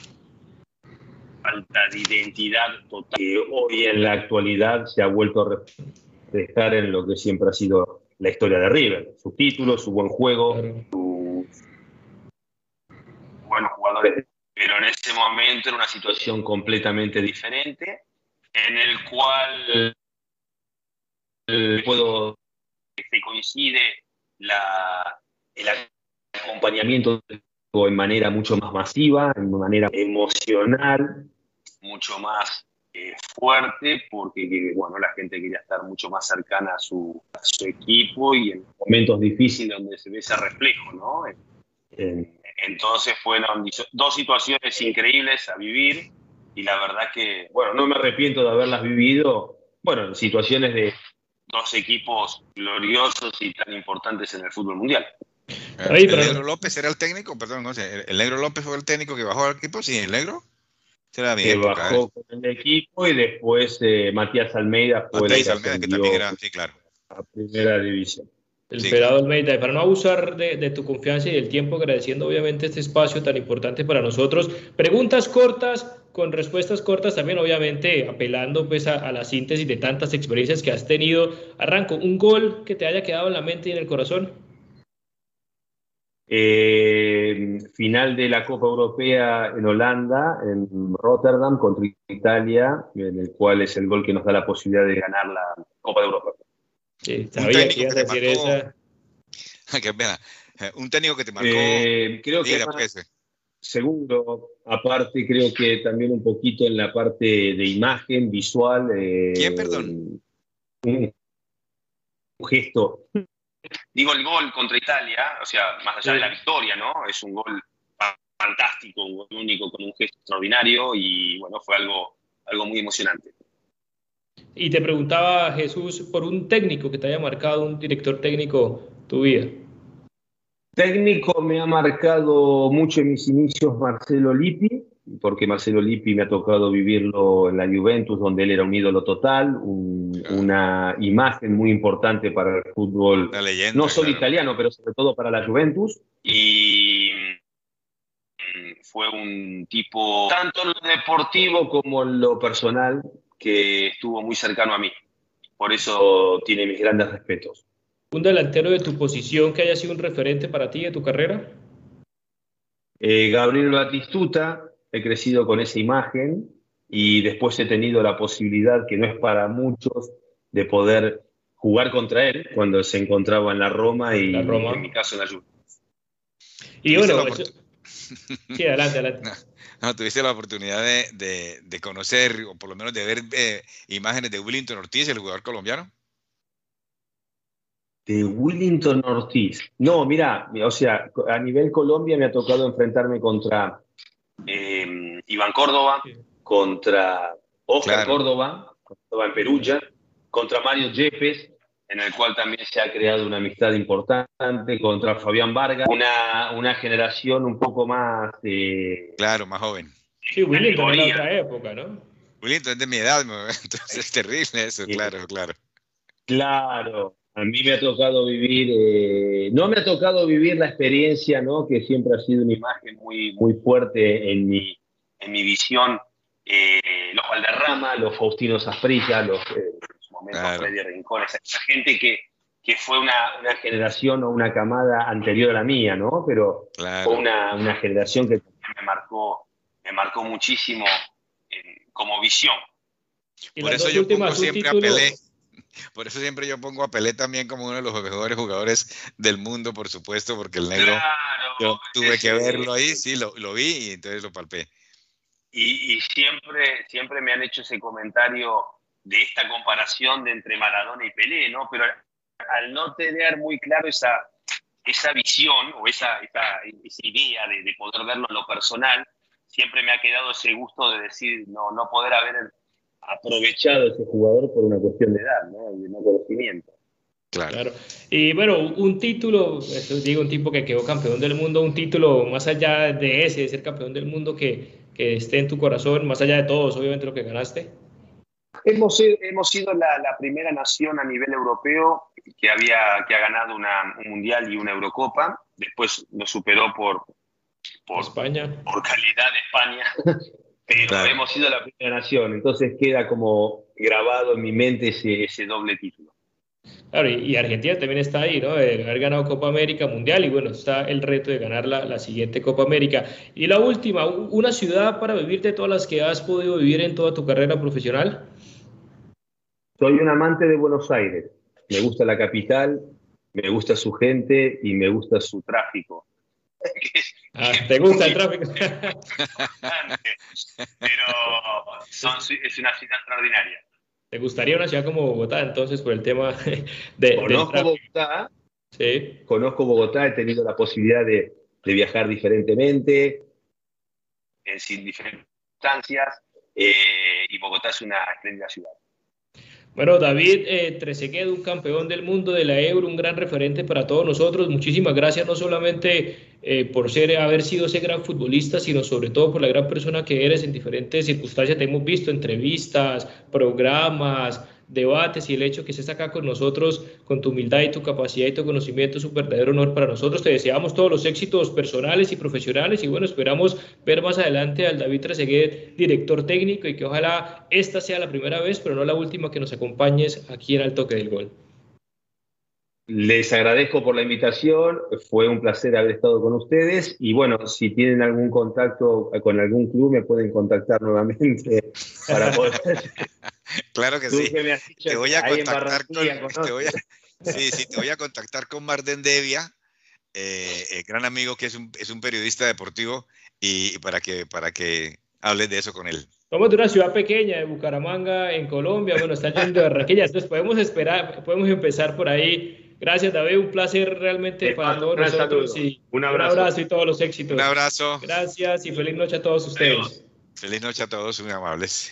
falta de identidad total que hoy en la actualidad se ha vuelto a reflejar en lo que siempre ha sido la historia de River, su título, su buen juego, sus buenos jugadores. Pero en ese momento era una situación completamente diferente, en el cual eh, puedo se coincide la, el acompañamiento en manera mucho más masiva, en manera emocional, mucho más eh, fuerte, porque bueno, la gente quería estar mucho más cercana a su, equipo y en momentos difíciles donde se ve ese reflejo, ¿no? entonces fueron dos situaciones increíbles a vivir y la verdad que, bueno, no me arrepiento de haberlas vivido, bueno, en situaciones de dos equipos gloriosos y tan importantes en el fútbol mundial. ¿El Negro López era el técnico? Perdón, no sé, ¿el Negro López fue el técnico que bajó al equipo? Sí, el Negro. Será que bajó ¿eh? con el equipo y después eh, Matías Almeida fue Matías Almeida, que también era, sí, claro. A primera división. El sí. Almeida, y para no abusar de, de, tu confianza y del tiempo, agradeciendo obviamente este espacio tan importante para nosotros, preguntas cortas, con respuestas cortas, también obviamente apelando pues a, a, la síntesis de tantas experiencias que has tenido. Arranco, un gol que te haya quedado en la mente y en el corazón. Eh, final de la Copa Europea en Holanda, en Rotterdam, contra Italia, en el cual es el gol que nos da la posibilidad de ganar la Copa de Europa. Sí, sabía que ibas a decir esa. *laughs* Qué pena. Eh, un técnico que te marcó. Eh, creo que más, segundo, aparte creo que también un poquito en la parte de imagen, visual. Eh, ¿Quién, perdón? Un, un gesto digo el gol contra Italia, o sea, más allá de la victoria, ¿no? Es un gol fantástico, un gol único con un gesto extraordinario y bueno, fue algo, algo muy emocionante. Y te preguntaba Jesús por un técnico que te haya marcado, un director técnico tu vida. Técnico me ha marcado mucho en mis inicios Marcelo Lippi, porque Marcelo Lippi me ha tocado vivirlo en la Juventus, donde él era un ídolo total, un, una imagen muy importante para el fútbol, leyenda, no solo claro. italiano, pero sobre todo para la Juventus. Y fue un tipo, tanto en lo deportivo como en lo personal, que estuvo muy cercano a mí. Por eso tiene mis grandes respetos. ¿Un delantero de tu posición que haya sido un referente para ti de tu carrera? Eh, Gabriel Batistuta, he crecido con esa imagen y después he tenido la posibilidad, que no es para muchos, de poder jugar contra él cuando se encontraba en la Roma y la Roma. en mi caso en la Juventus. Y bueno, sí, adelante, adelante. *laughs* No, no, tuviste la oportunidad de, de, de, conocer, o por lo menos de ver eh, imágenes de Willington Ortiz, el jugador colombiano. De Willington Ortiz. No, mira, o sea, a nivel Colombia me ha tocado enfrentarme contra eh, Iván Córdoba, sí. contra Oscar claro. Córdoba, Córdoba en Perugia, contra Mario Yepes, en el cual también se ha creado una amistad importante, contra Fabián Vargas, una, una generación un poco más... Eh, claro, más joven. Sí, Willington en otra época, ¿no? Willington es de mi edad, *laughs* entonces es terrible eso, sí. claro, claro. Claro, a mí me ha tocado vivir, eh, no me ha tocado vivir la experiencia, ¿no? Que siempre ha sido una imagen muy, muy fuerte en mi, en mi visión. Eh, los Valderrama, los Faustino Zafrilla, los eh, en su momento claro. Freddy Rincón, esa, esa gente que, que fue una, una, generación o una camada anterior a la mía, ¿no? Pero claro. fue una, una, generación que me marcó, me marcó muchísimo como visión. Por eso yo pongo siempre título... a Pelé por eso siempre yo pongo a Pelé también como uno de los mejores jugadores del mundo, por supuesto, porque el negro claro, yo tuve que verlo ahí, sí, lo, lo, vi y entonces lo palpé. Y, y, siempre, siempre me han hecho ese comentario de esta comparación de entre Maradona y Pelé, ¿no? Pero al no tener muy claro esa, esa visión o esa, esa, esa idea de, de poder verlo en lo personal, siempre me ha quedado ese gusto de decir, no, no poder haber aprovechado ese jugador por una cuestión de edad ¿no? y de no conocimiento. Claro. claro. Y bueno, un título, digo, un tipo que quedó campeón del mundo, un título más allá de ese, de ser campeón del mundo, que, que esté en tu corazón, más allá de todos, obviamente, lo que ganaste. Hemos, hemos sido la, la, primera nación a nivel europeo que, había, que ha ganado una, un mundial y una Eurocopa. Después nos superó por, por, España. por calidad de España. Pero hemos sido la primera nación, entonces queda como grabado en mi mente ese, doble título. Claro, y, Argentina también está ahí, ¿no? De haber ganado Copa América Mundial y bueno, está el reto de ganar la, la, siguiente Copa América. Y la última, una ciudad para vivir de todas las que has podido vivir en toda tu carrera profesional. Soy un amante de Buenos Aires. Me gusta la capital, me gusta su gente y me gusta su tráfico. *laughs* Ah, ¿Te gusta el tráfico? *laughs* Pero es una ciudad extraordinaria. ¿Te gustaría una ciudad como Bogotá entonces por el tema *laughs* de... Conozco Bogotá. Sí. Conozco Bogotá, he tenido la posibilidad de, viajar diferentemente, en diferentes instancias, eh, y Bogotá es una espléndida ciudad. Bueno, David eh, un campeón del mundo de la Euro, un gran referente para todos nosotros. Muchísimas gracias, no solamente eh, por ser, haber sido ese gran futbolista, sino sobre todo por la gran persona que eres en diferentes circunstancias. Te hemos visto entrevistas, programas, debates y el hecho que estés acá con nosotros, con tu humildad y tu capacidad y tu conocimiento, es un verdadero honor para nosotros. Te deseamos todos los éxitos personales y profesionales y bueno, esperamos ver más adelante al David Trezeguet, director técnico, y que ojalá esta sea la primera vez, pero no la última que nos acompañes aquí en el Toque del Gol. Les agradezco por la invitación, fue un placer haber estado con ustedes y bueno, si tienen algún contacto con algún club me pueden contactar nuevamente *laughs* para poder... *laughs* claro que sí. *laughs* te voy a contactar con, te voy a, sí, sí, te voy a contactar con Marden Devia, eh, gran amigo que es un, es un periodista deportivo y, para que para que hables de eso con él. Somos de una ciudad pequeña, de Bucaramanga, en Colombia. Bueno, está yendo de Barranquilla. Entonces podemos esperar, podemos empezar por ahí Gracias, David. Un placer realmente para todos nosotros. Y un, abrazo. y todos los éxitos. Un abrazo. Gracias y feliz noche a todos ustedes. Feliz noche a todos, muy amables.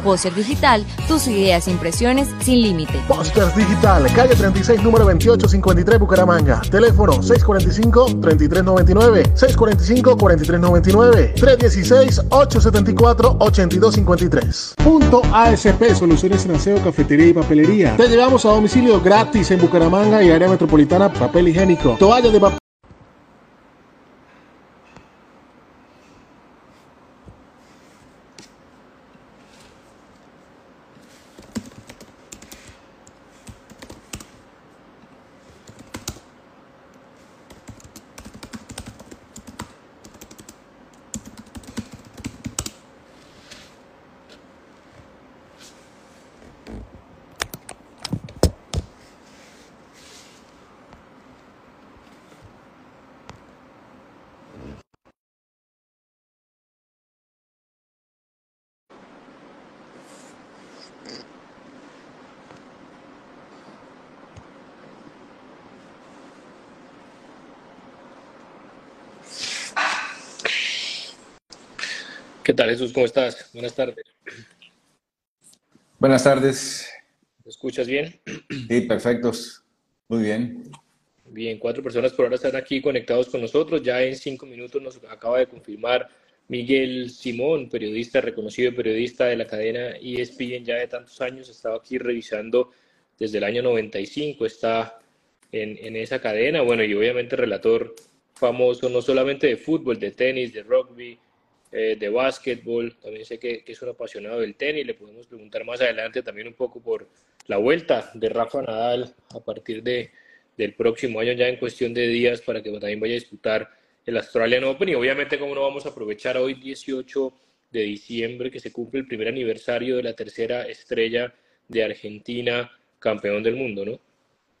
Póster Digital, tus ideas e impresiones sin límite. Póster Digital, calle 36, número 2853, Bucaramanga. Teléfono 645-3399, 645-4399, 316-874-8253. Punto ASP, soluciones en aseo, cafetería y papelería. Te llevamos a domicilio gratis en Bucaramanga y área metropolitana, papel higiénico, toalla de papel ¿Qué tal, Jesús? ¿Cómo estás? Buenas tardes. Buenas tardes. ¿Me escuchas bien? Sí, perfectos. Muy bien. Bien, cuatro personas por ahora están aquí conectados con nosotros. Ya en cinco minutos nos acaba de confirmar Miguel Simón, periodista, reconocido periodista de la cadena ESPN ya de tantos años. Estaba aquí revisando desde el año 95, está en, en esa cadena. Bueno, y obviamente relator famoso no solamente de fútbol, de tenis, de rugby, eh, de básquetbol, también sé que, es un apasionado del tenis, le podemos preguntar más adelante también un poco por la vuelta de Rafa Nadal a partir de, del próximo año, ya en cuestión de días, para que también vaya a disputar el Australian Open y obviamente como no vamos a aprovechar hoy 18 de diciembre que se cumple el primer aniversario de la tercera estrella de Argentina, campeón del mundo, ¿no?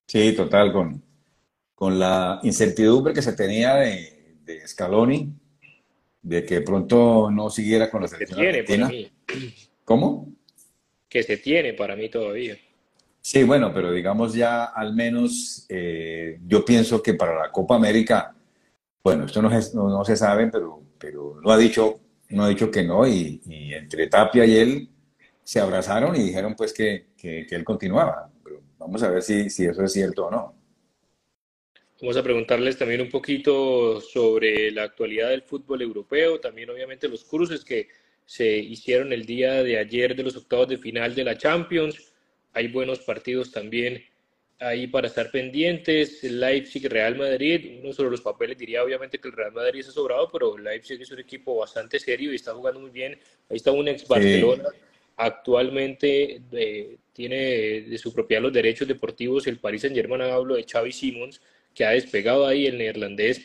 Sí, total, con, con la incertidumbre que se tenía de, de Scaloni, de que pronto no siguiera con la selección se tiene Para mí. ¿Cómo? Que se tiene para mí todavía. Sí, bueno, pero digamos ya al menos eh, yo pienso que para la Copa América, bueno, esto no, no, se sabe, pero, pero no ha dicho, no ha dicho que no y, entre Tapia y él se abrazaron y dijeron pues que, que, él continuaba. vamos a ver si, si eso es cierto o no. Vamos a preguntarles también un poquito sobre la actualidad del fútbol europeo, también obviamente los cruces que se hicieron el día de ayer de los octavos de final de la Champions. Hay buenos partidos también ahí para estar pendientes. Leipzig, Real Madrid, uno sobre los papeles diría obviamente que el Real Madrid es sobrado, pero Leipzig es un equipo bastante serio y está jugando muy bien. Ahí está un ex Barcelona. Actualmente eh, tiene de su propiedad los derechos deportivos el Paris Saint Germain, hablo de Xavi Simons, que ha despegado ahí el neerlandés.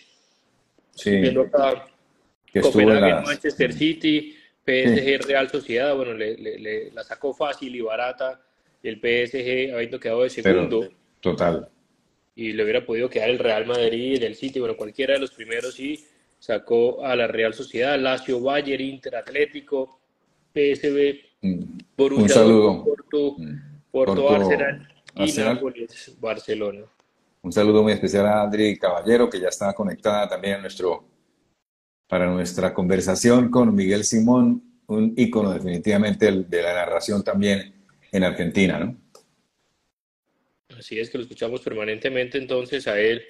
Sí. Acá, Copenhagen, Manchester City, PSG, Real Sociedad, bueno, le, la sacó fácil y barata el PSG habiendo quedado de segundo. total. Y le hubiera podido quedar el Real Madrid, el City, bueno, cualquiera de los primeros y sacó a la Real Sociedad, Lazio, Bayern, Inter, Atlético, PSV, mm. Borussia, Un saludo. Porto, mm. Porto, Arsenal y Nápoles, Barcelona. Un saludo muy especial a Adri Caballero, que ya está conectada también a nuestro, para nuestra conversación con Miguel Simón, un ícono definitivamente de la narración también en Argentina, ¿no? Así es que lo escuchamos permanentemente entonces a él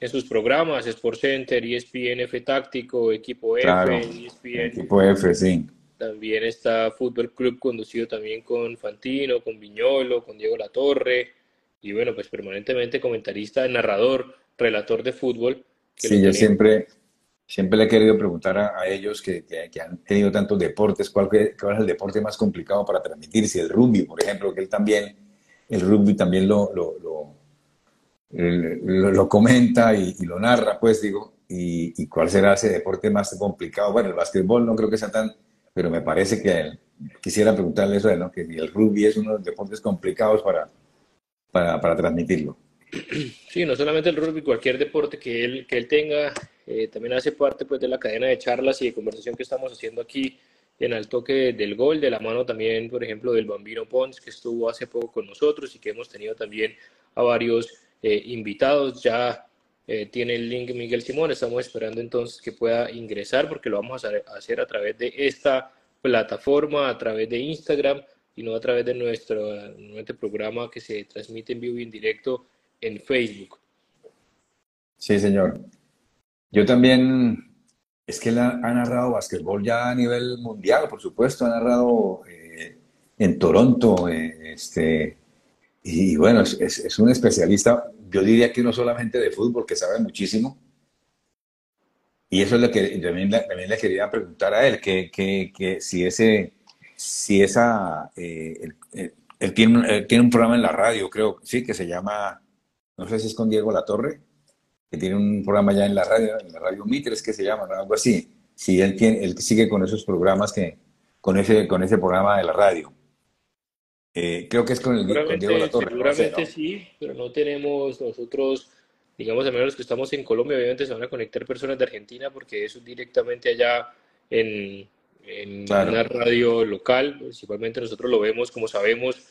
en sus programas, Sport Center, ESPN F Táctico, Equipo F, ESPN. Equipo F, sí. También está Fútbol Club conducido también con Fantino, con Viñolo, con Diego Latorre, y bueno, pues permanentemente comentarista, narrador, relator de fútbol. sí, yo siempre, siempre le he querido preguntar a, ellos que, que, han tenido tantos deportes, ¿cuál, ¿cuál, es el deporte más complicado para transmitir? Si el rugby, por ejemplo, que él también, el rugby también lo, lo, lo, lo, comenta y, lo narra, pues digo, y, y, cuál será ese deporte más complicado. Bueno, el básquetbol no creo que sea tan, pero me parece que quisiera preguntarle eso, ¿no? que el rugby es uno de los deportes complicados para para, para transmitirlo. Sí, no solamente el rugby, cualquier deporte que él, que él tenga, eh, también hace parte pues, de la cadena de charlas y de conversación que estamos haciendo aquí en el toque del gol, de la mano también, por ejemplo, del Bambino Pons, que estuvo hace poco con nosotros y que hemos tenido también a varios eh, invitados. Ya eh, tiene el link Miguel Simón, estamos esperando entonces que pueda ingresar porque lo vamos a hacer a través de esta plataforma, a través de Instagram y no a través de nuestro, programa que se transmite en vivo y en directo en Facebook. Sí, señor. Yo también, es que él ha, narrado básquetbol ya a nivel mundial, por supuesto, ha narrado eh, en Toronto, eh, este, y bueno, es, un especialista, yo diría que no solamente de fútbol, que sabe muchísimo, y eso es lo que también, también le quería preguntar a él, que, que, que si ese si esa, eh, él, tiene, tiene, un programa en la radio, creo, sí, que se llama, no sé si es con Diego Latorre, que tiene un programa ya en la radio, en la radio Mitres, que se llama, algo así. Sí, él, tiene, él sigue con esos programas, que, con, ese, con ese programa de la radio. Eh, creo que es con, el, Diego Latorre. Seguramente sí, pero no tenemos nosotros, digamos, a menos los que estamos en Colombia, obviamente se van a conectar personas de Argentina porque eso es directamente allá en, en una radio local, principalmente nosotros lo vemos, como sabemos,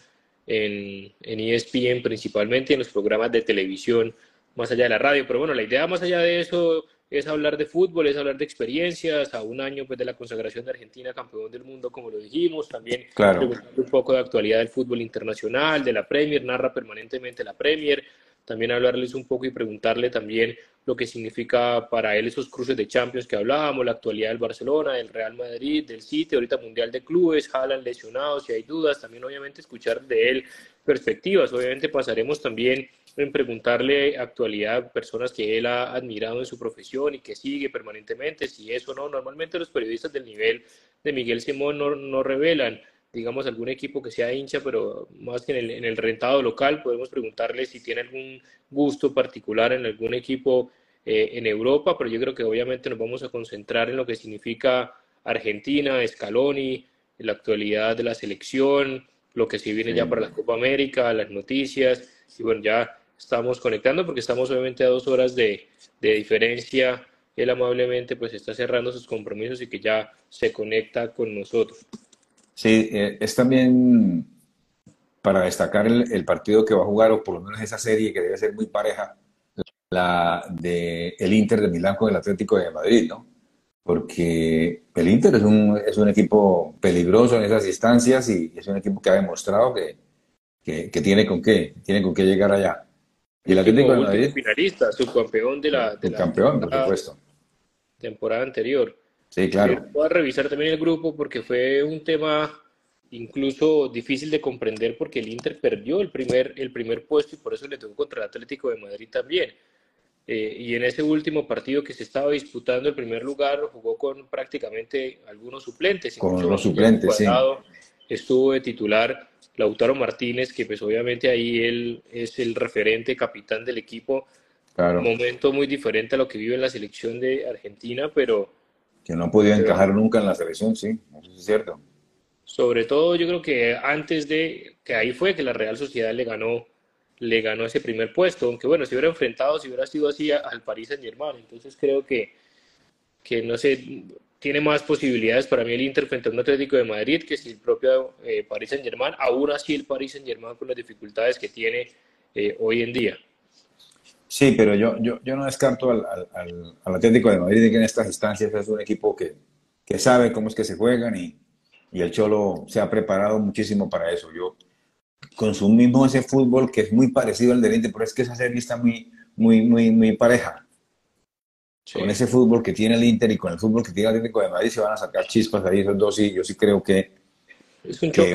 en, en ESPN principalmente, en los programas de televisión, más allá de la radio. Pero bueno, la idea más allá de eso es hablar de fútbol, es hablar de experiencias, a un año pues, de la consagración de Argentina campeón del mundo, como lo dijimos, también un poco de actualidad del fútbol internacional, de la Premier, narra permanentemente la Premier, también hablarles un poco y preguntarle también lo que significa para él esos cruces de Champions que hablábamos, la actualidad del Barcelona, del Real Madrid, del City, ahorita Mundial de Clubes, Haaland lesionado, si hay dudas, también obviamente escuchar de él perspectivas, obviamente pasaremos también en preguntarle actualidad personas que él ha admirado en su profesión y que sigue permanentemente, si eso no, normalmente los periodistas del nivel de Miguel Simón no, no revelan digamos, algún equipo que sea hincha, pero más que en el, en el rentado local, podemos preguntarle si tiene algún gusto particular en algún equipo eh, en Europa, pero yo creo que obviamente nos vamos a concentrar en lo que significa Argentina, Scaloni, la actualidad de la selección, lo que se viene ya para la Copa América, las noticias, y bueno, ya estamos conectando porque estamos obviamente a dos horas de, de diferencia. Él amablemente pues está cerrando sus compromisos y que ya se conecta con nosotros. Sí, eh, es también para destacar el, partido que va a jugar, o por lo menos esa serie que debe ser muy pareja, la de el Inter de Milán con el Atlético de Madrid, ¿no? Porque el Inter es un, es un equipo peligroso en esas instancias y es un equipo que ha demostrado que, que, tiene, con qué, tiene con qué llegar allá. Y el Atlético de Madrid. Finalista, subcampeón de la. De campeón, por supuesto. Temporada anterior. Sí, claro. Voy a revisar también el grupo porque fue un tema incluso difícil de comprender porque el Inter perdió el primer, el primer puesto y por eso le tocó contra el Atlético de Madrid también. Eh, y en ese último partido que se estaba disputando el primer lugar jugó con prácticamente algunos suplentes. Con los suplentes, sí. Estuvo de titular Lautaro Martínez, que pues obviamente ahí él es el referente, capitán del equipo. Claro. Un momento muy diferente a lo que vive en la selección de Argentina, pero... Que no podía encajar nunca en la selección, sí, eso es cierto. Sobre todo yo creo que antes de que ahí fue que la Real Sociedad le ganó le ganó ese primer puesto, aunque bueno, si hubiera enfrentado, si hubiera sido así al Paris Saint Germain, entonces creo que, que no sé, tiene más posibilidades para mí el Inter frente a un Atlético de Madrid que si el propio eh, Paris Saint Germain, aún así el Paris Saint Germain con las dificultades que tiene eh, hoy en día. Sí, pero yo, yo, yo no descarto al, al, al, Atlético de Madrid que en estas instancias es un equipo que, que sabe cómo es que se juegan y, y el Cholo se ha preparado muchísimo para eso. Yo consumimos ese fútbol que es muy parecido al del Inter, pero es que esa serie está muy, muy, muy, muy pareja. Con ese fútbol que tiene el Inter y con el fútbol que tiene el Atlético de Madrid se van a sacar chispas ahí esos dos y yo sí creo que es un choque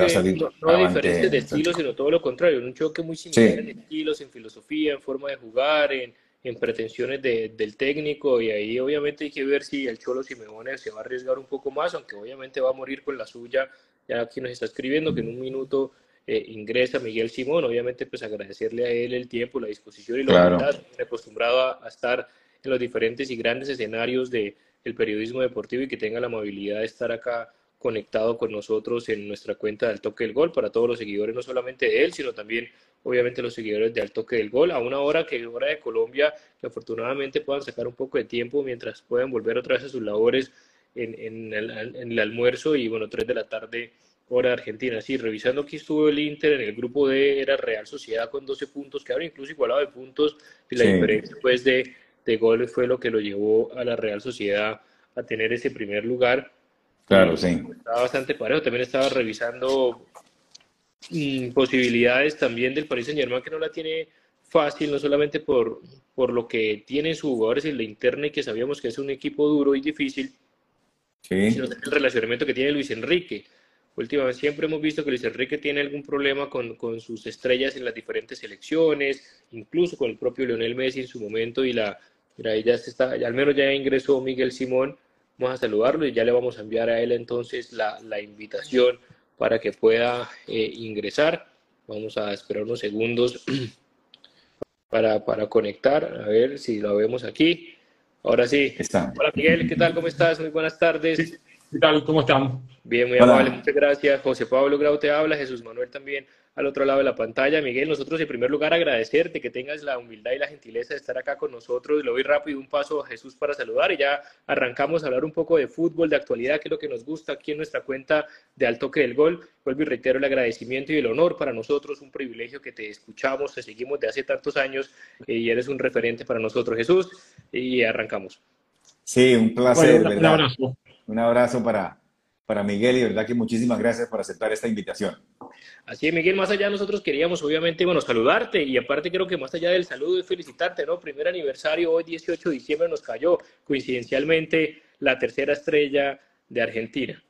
no, diferente de estilos, sino todo lo contrario, un choque muy similar en estilos, en filosofía, en forma de jugar, en, en pretensiones de, del técnico y ahí obviamente hay que ver si el Cholo Simeone se va a arriesgar un poco más, aunque obviamente va a morir con la suya, ya aquí nos está escribiendo que en un minuto eh, ingresa Miguel Simón, obviamente pues agradecerle a él el tiempo, la disposición y la claro. acostumbrado a, estar en los diferentes y grandes escenarios del periodismo deportivo y que tenga la amabilidad de estar acá conectado con nosotros en nuestra cuenta del Toque del Gol para todos los seguidores, no solamente de él, sino también obviamente los seguidores de Al Toque del Gol, a una hora que es hora de Colombia, que afortunadamente puedan sacar un poco de tiempo mientras puedan volver otra vez a sus labores en, en, el, en el almuerzo y bueno, 3 de la tarde hora de Argentina. Sí, revisando aquí estuvo el Inter en el grupo D, era Real Sociedad con 12 puntos, que ahora incluso igualado de puntos, y la diferencia pues de, de goles fue lo que lo llevó a la Real Sociedad a tener ese primer lugar. Claro, sí. Estaba bastante parejo, también estaba revisando mm, posibilidades también del Paris Saint Germain que no la tiene fácil, no solamente por, por lo que tienen sus jugadores en la interna y que sabíamos que es un equipo duro y difícil, sí. sino el relacionamiento que tiene Luis Enrique últimamente siempre hemos visto que Luis Enrique tiene algún problema con, con, sus estrellas en las diferentes selecciones, incluso con el propio Lionel Messi en su momento y la, mira, ahí ya se está, al menos ya ingresó Miguel Simón, vamos a saludarlo y ya le vamos a enviar a él entonces la, la invitación para que pueda eh, ingresar. Vamos a esperar unos segundos *clears throat* para, para conectar, a ver si lo vemos aquí. Ahora sí. Está. Hola Miguel, ¿qué tal? ¿Cómo estás? Muy buenas tardes. ¿Qué tal? ¿Cómo están? Bien, muy amable, muchas gracias. José Pablo Grau te habla, Jesús Manuel también al otro lado de la pantalla. Miguel, nosotros en primer lugar agradecerte que tengas la humildad y la gentileza de estar acá con nosotros. Le doy rápido un paso a Jesús para saludar y ya arrancamos a hablar un poco de fútbol, de actualidad, que es lo que nos gusta aquí en nuestra cuenta de Al Toque del Gol. Vuelvo y reitero el agradecimiento y el honor para nosotros, un privilegio que te escuchamos, te seguimos de hace tantos años eh, y eres un referente para nosotros, Jesús, y arrancamos. Sí, un placer. Bueno, un, un abrazo. Un abrazo para, para Miguel y de verdad que muchísimas gracias por aceptar esta invitación. Así es, Miguel, más allá nosotros queríamos obviamente, bueno, saludarte y aparte creo que más allá del saludo es felicitarte, ¿no? Primer aniversario, hoy 18 de diciembre nos cayó coincidencialmente la tercera estrella de Argentina.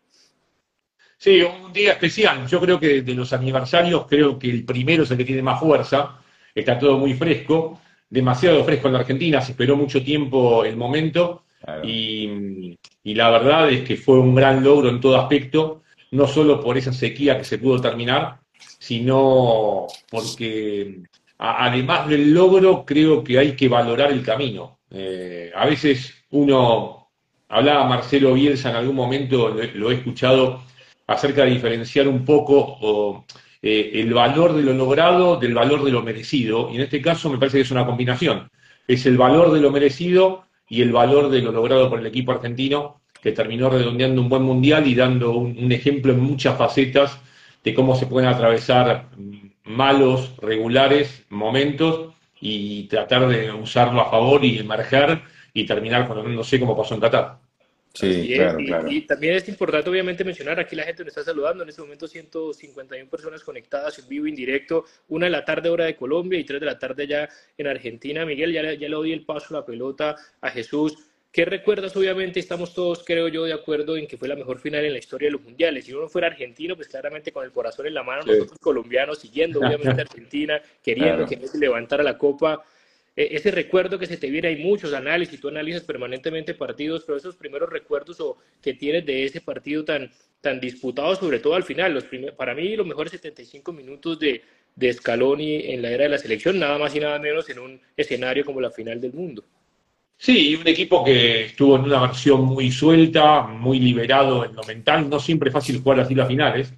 Sí, un día especial. Yo creo que de los aniversarios, creo que el primero es el que tiene más fuerza. Está todo muy fresco, demasiado fresco en la Argentina. Se esperó mucho tiempo el momento y la verdad es que fue un gran logro en todo aspecto, no solo por esa sequía que se pudo terminar, sino porque además del logro creo que hay que valorar el camino. Eh, a veces uno, hablaba Marcelo Bielsa en algún momento, lo, he escuchado, acerca de diferenciar un poco eh, el valor de lo logrado del valor de lo merecido, y en este caso me parece que es una combinación. Es el valor de lo merecido y el valor de lo logrado por el equipo argentino, que terminó redondeando un buen mundial y dando un, ejemplo en muchas facetas de cómo se pueden atravesar malos, regulares momentos y tratar de usarlo a favor y emerger y terminar sé cómo pasó en Qatar. Sí, claro, claro. Y, también es importante obviamente mencionar, aquí la gente nos está saludando, en este momento 151 personas conectadas en vivo, en directo, una de la tarde hora de Colombia y tres de la tarde ya en Argentina. Miguel, ya, ya le doy el paso a la pelota a Jesús. ¿Qué recuerdas? Obviamente estamos todos, creo yo, de acuerdo en que fue la mejor final en la historia de los mundiales. Si uno fuera argentino, pues claramente con el corazón en la mano, nosotros colombianos siguiendo *laughs* obviamente a Argentina, queriendo que Messi levantara la copa ese recuerdo que se te viene, hay muchos análisis, tú analizas permanentemente partidos, pero esos primeros recuerdos o que tienes de ese partido tan, tan disputado, sobre todo al final, los para mí los mejores 75 minutos de, de Scaloni en la era de la selección, nada más y nada menos en un escenario como la final del mundo. Sí, un equipo que estuvo en una versión muy suelta, muy liberado en lo mental, no siempre es fácil jugar así las finales.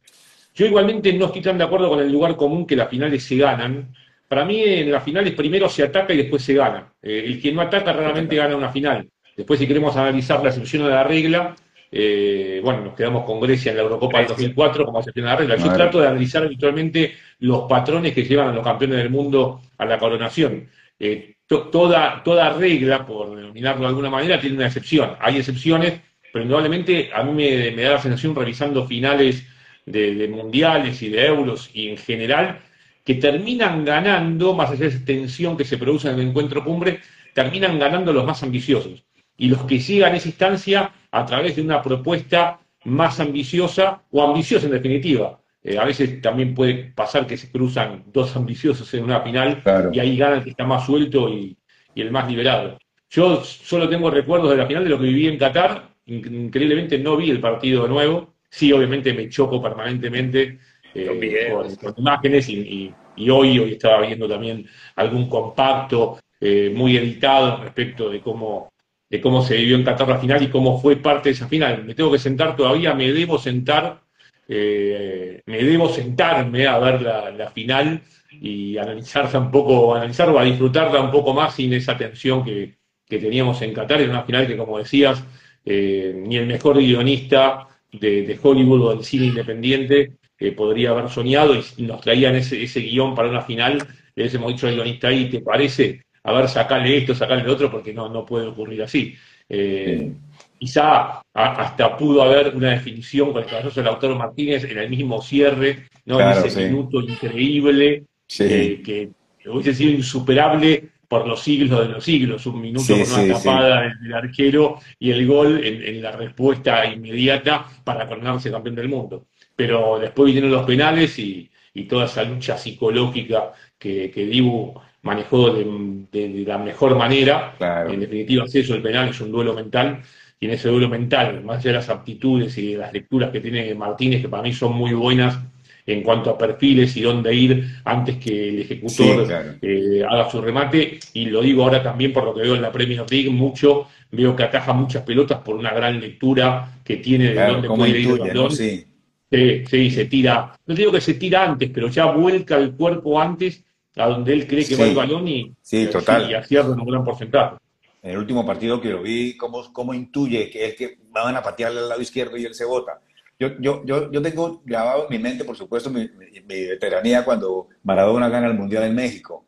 Yo igualmente no estoy tan de acuerdo con el lugar común que las finales se ganan, para mí en las finales primero se ataca y después se gana. Eh, el que no ataca raramente gana una final. Después si queremos analizar la excepción de la regla, eh, bueno, nos quedamos con Grecia en la Eurocopa del 2004 como excepción de la regla. Yo trato de analizar habitualmente los patrones que llevan a los campeones del mundo a la coronación. Eh, toda, toda regla, por denominarlo de alguna manera, tiene una excepción. Hay excepciones, pero indudablemente a mí me, da la sensación revisando finales de mundiales y de euros y en general que terminan ganando, más allá de esa tensión que se produce en el encuentro cumbre, terminan ganando los más ambiciosos. Y los que sigan esa instancia a través de una propuesta más ambiciosa o ambiciosa en definitiva. Eh, a veces también puede pasar que se cruzan dos ambiciosos en una final y ahí gana el que está más suelto y, el más liberado. Yo solo tengo recuerdos de la final de lo que viví en Qatar. Increíblemente no vi el partido de nuevo. Sí, obviamente me choco permanentemente eh, con, imágenes y, hoy, hoy estaba viendo también algún compacto eh, muy editado respecto de cómo, de cómo se vivió en Qatar la final y cómo fue parte de esa final. Me tengo que sentar todavía, me debo sentar, eh, me debo sentarme a ver la, final y analizarla un poco, analizar o a disfrutarla un poco más sin esa tensión que, teníamos en Qatar, en una final que, como decías, ni el mejor guionista de, de Hollywood o del cine independiente que podría haber soñado y, nos traían ese, ese guion para una final, le hubiésemos dicho al guionista ahí, ¿te parece? A ver, sacarle esto, sacarle lo otro, porque no, no puede ocurrir así. Eh, quizá hasta pudo haber una definición con el caballoso del autor Martínez en el mismo cierre, ¿no? ese minuto increíble, eh, que hubiese sido insuperable por los siglos de los siglos, un minuto con una tapada del arquero y el gol en, en, la respuesta inmediata para coronarse campeón del mundo pero después vinieron los penales y, toda esa lucha psicológica que, Dibu manejó de, la mejor manera. En definitiva, es eso, el penal es un duelo mental, y en ese duelo mental, más allá de las aptitudes y de las lecturas que tiene Martínez, que para mí son muy buenas en cuanto a perfiles y dónde ir antes que el ejecutor eh, haga su remate, y lo digo ahora también por lo que veo en la Premier League, mucho, veo que ataja muchas pelotas por una gran lectura que tiene de dónde puede ir el balón. Sí, sí, se tira. No digo que se tira antes, pero ya vuelca el cuerpo antes a donde él cree que va el balón y, sí, total. y acierta en un gran porcentaje. En el último partido que lo vi, cómo, cómo intuye que es que van a patearle al lado izquierdo y él se bota. Yo, yo, yo, yo tengo grabado en mi mente, por supuesto, mi, veteranía cuando Maradona gana el Mundial en México.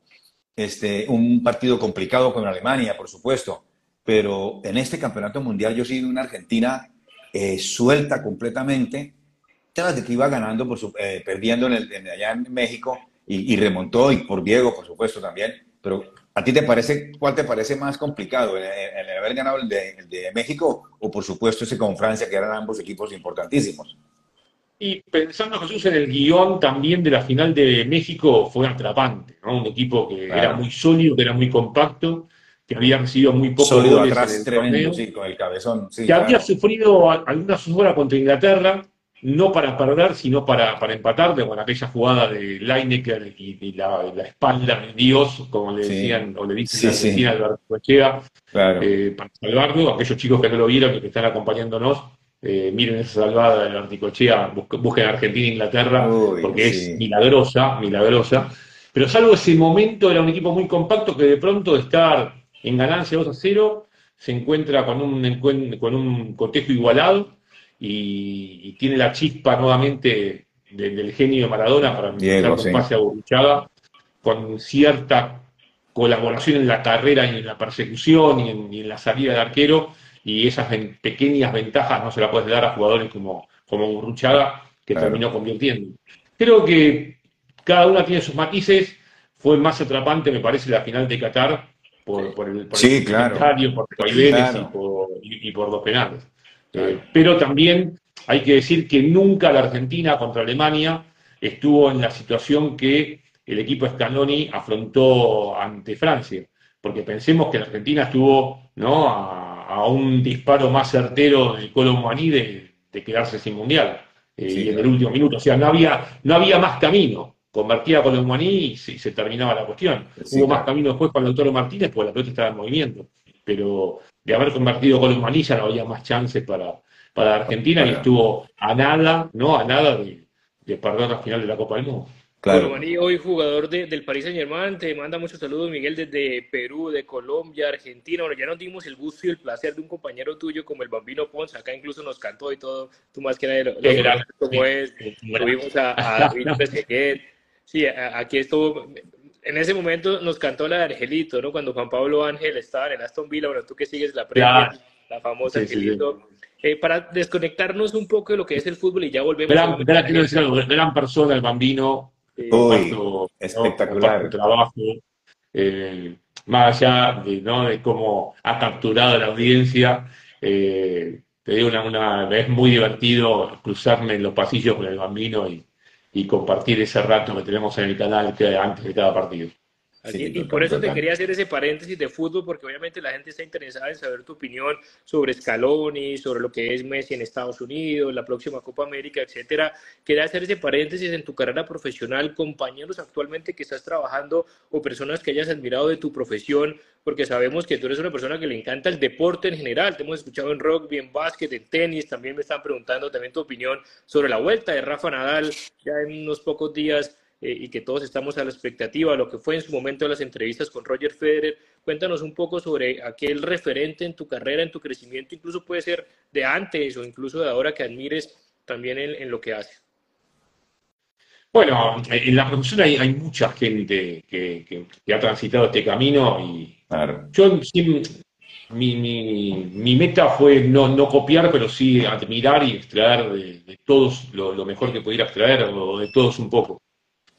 Este, un partido complicado con Alemania, por supuesto, pero en este campeonato mundial yo soy una Argentina eh, suelta completamente, que iba ganando, por eh, perdiendo en el, allá en México y, remontó, y por Diego, por supuesto, también. Pero, ¿a ti te parece, cuál te parece más complicado? ¿El, haber ganado el de, México o, por supuesto, ese con Francia, que eran ambos equipos importantísimos? Y pensando, Jesús, en el guion también de la final de México, fue atrapante, ¿no? Un equipo que era muy sólido, que era muy compacto, que había recibido muy poco Sólido atrás, tremendo, sí, con el cabezón. que había sufrido alguna zozobra contra Inglaterra, no para perder, sino para, para empatar, de, bueno, aquella jugada de Lineker y, la, espalda de Dios, como le decían, o le dicen sí, a Alberto eh, para salvarlo. Aquellos chicos que no lo vieron y que están acompañándonos, eh, miren esa salvada de Articochea, busquen Argentina e Inglaterra, porque es milagrosa, milagrosa. Pero salvo ese momento, era un equipo muy compacto que de pronto de estar en ganancia 2 a 0, se encuentra con un, con un cotejo igualado y, tiene la chispa nuevamente del genio de Maradona para Diego, un pase a con cierta colaboración en la carrera y en la persecución y en, la salida del arquero, y esas pequeñas ventajas no se las puedes dar a jugadores como, como Burruchaga, que terminó convirtiendo. Creo que cada una tiene sus matices, fue más atrapante, me parece, la final de Qatar por, por el, por sí, claro. por y, por, dos penales. Eh, pero también hay que decir que nunca la Argentina contra Alemania estuvo en la situación que el equipo Scaloni afrontó ante Francia, porque pensemos que la Argentina estuvo ¿no? a, un disparo más certero del Colo Muaní de, quedarse sin mundial. Eh, y en el último minuto, o sea, no había, no había más camino. Convertía con el y se, terminaba la cuestión. Hubo más camino después con el doctor Martínez, porque la pelota estaba en movimiento. Pero de haber convertido con el Muaní ya no había más chances para, para Argentina y estuvo a nada, ¿no? A nada de, de perder la final de la Copa del Mundo. Claro. hoy jugador del Paris Saint Germain, te manda muchos saludos Miguel desde Perú, de Colombia, Argentina. Bueno, ya nos dimos el gusto y el placer de un compañero tuyo como el Bambino Pons, acá incluso nos cantó y todo, tú más que nadie lo, como es. Tuvimos a, David *laughs* Sí, aquí estuvo, en ese momento nos cantó la de Angelito, ¿no? Cuando Juan Pablo Ángel estaba en el Aston Villa, bueno, tú que sigues la prensa, la famosa Angelito. Eh, para desconectarnos un poco de lo que es el fútbol y ya volvemos. Gran, a gran persona el Bambino, espectacular. trabajo, eh, más allá de, ¿no? de cómo ha capturado la audiencia, eh, te digo, una, es muy divertido cruzarme en los pasillos con el bambino y, y compartir ese rato que tenemos en el canal que antes de cada partido y por eso te quería hacer ese paréntesis de fútbol, porque obviamente la gente está interesada en saber tu opinión sobre Scaloni, sobre lo que es Messi en Estados Unidos, la próxima Copa América, etcétera. Quería hacer ese paréntesis en tu carrera profesional, compañeros actualmente que estás trabajando o personas que hayas admirado de tu profesión, porque sabemos que tú eres una persona que le encanta el deporte en general. Te hemos escuchado en rugby, en básquet, en tenis. También me están preguntando también tu opinión sobre la vuelta de Rafa Nadal ya en unos pocos días eh, y que todos estamos a la expectativa, lo que fue en su momento las entrevistas con Roger Federer. Cuéntanos un poco sobre aquel referente en tu carrera, en tu crecimiento, incluso puede ser de antes o incluso de ahora que admires también en, lo que hace. Bueno, en la profesión hay, mucha gente que, ha transitado este camino y yo mi, meta fue no, copiar, pero sí admirar y extraer de, todos lo, lo, mejor que pudiera extraer, o de todos un poco.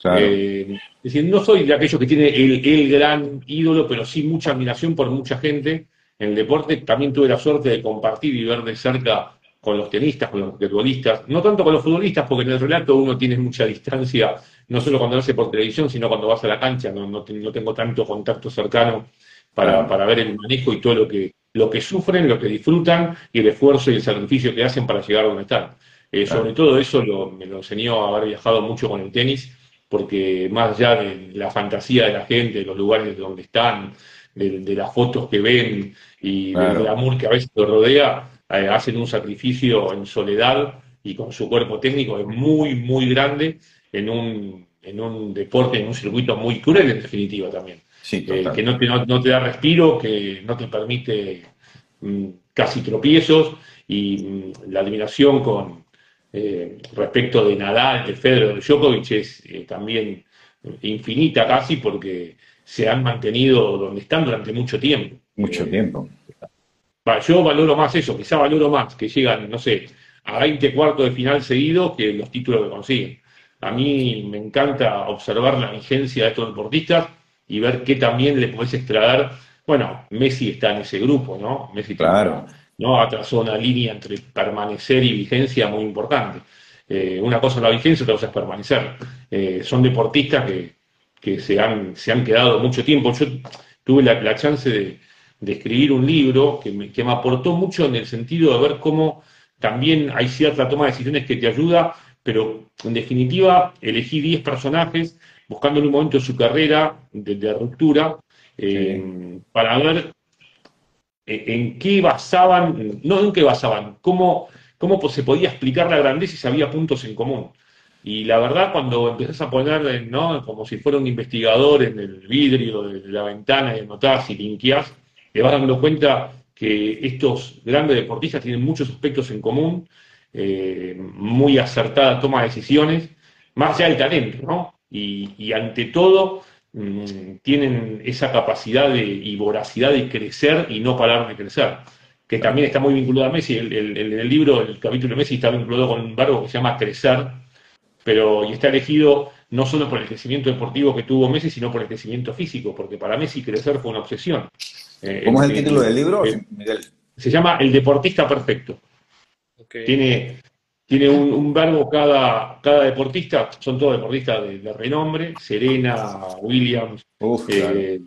Eh, es decir, no soy de aquellos que tiene el, gran ídolo, pero sí mucha admiración por mucha gente. En el deporte también tuve la suerte de compartir y ver de cerca con los tenistas, con los futbolistas, no tanto con los futbolistas, porque en el relato uno tiene mucha distancia, no solo cuando lo hace por televisión, sino cuando vas a la cancha, no, tengo tanto contacto cercano para, ver el manejo y todo lo que, lo que sufren, lo que disfrutan y el esfuerzo y el sacrificio que hacen para llegar a donde están. Eh, sobre todo eso me lo enseñó a haber viajado mucho con el tenis porque más allá de la fantasía de la gente, de los lugares donde están, de, las fotos que ven y del amor que a veces los rodea, eh, hacen un sacrificio en soledad y con su cuerpo técnico es muy, muy grande en un, en un deporte, en un circuito muy cruel en definitiva también. Eh, que no te, no, te, da respiro, que no te permite mm, casi tropiezos y mm, la admiración con, eh, respecto de Nadal, de Federer, de Djokovic es eh, también infinita casi porque se han mantenido donde están durante mucho tiempo. Mucho tiempo. yo valoro más eso, quizá valoro más que llegan, no sé, a 20 cuartos de final seguidos que los títulos que consiguen. A mí me encanta observar la vigencia de estos deportistas y ver qué también le podés extraer. Bueno, Messi está en ese grupo, ¿no? Messi claro. ¿No? Atrasó una línea entre permanecer y vigencia muy importante. Eh, una cosa es la vigencia, otra cosa es permanecer. Eh, son deportistas que, se, han, se han quedado mucho tiempo. Yo tuve la, chance de, escribir un libro que me, que me aportó mucho en el sentido de ver cómo también hay cierta toma de decisiones que te ayuda, pero en definitiva elegí 10 personajes buscando en un momento su carrera de, ruptura eh, para ver en qué basaban, no en qué basaban, cómo, cómo se podía explicar la grandeza si había puntos en común. Y la verdad, cuando empezás a poner, ¿no? como si fuera un investigador en el vidrio de la ventana y notás y linkeás, te vas dando cuenta que estos grandes deportistas tienen muchos aspectos en común, eh, muy acertada toma de decisiones, más allá del talento, ¿no? Y ante todo, Mm, tienen esa capacidad de, y voracidad de crecer y no parar de crecer. que también está muy vinculado a Messi. El, el, libro, el capítulo de Messi está vinculado con un verbo que se llama crecer, pero y está elegido no solo por el crecimiento deportivo que tuvo Messi, sino por el crecimiento físico, porque para Messi crecer fue una obsesión. Eh, ¿Cómo es el, título del libro, Miguel? Se llama El deportista perfecto. Tiene, tiene un, verbo cada, cada deportista, son todos deportistas de, renombre, Serena, Williams, eh,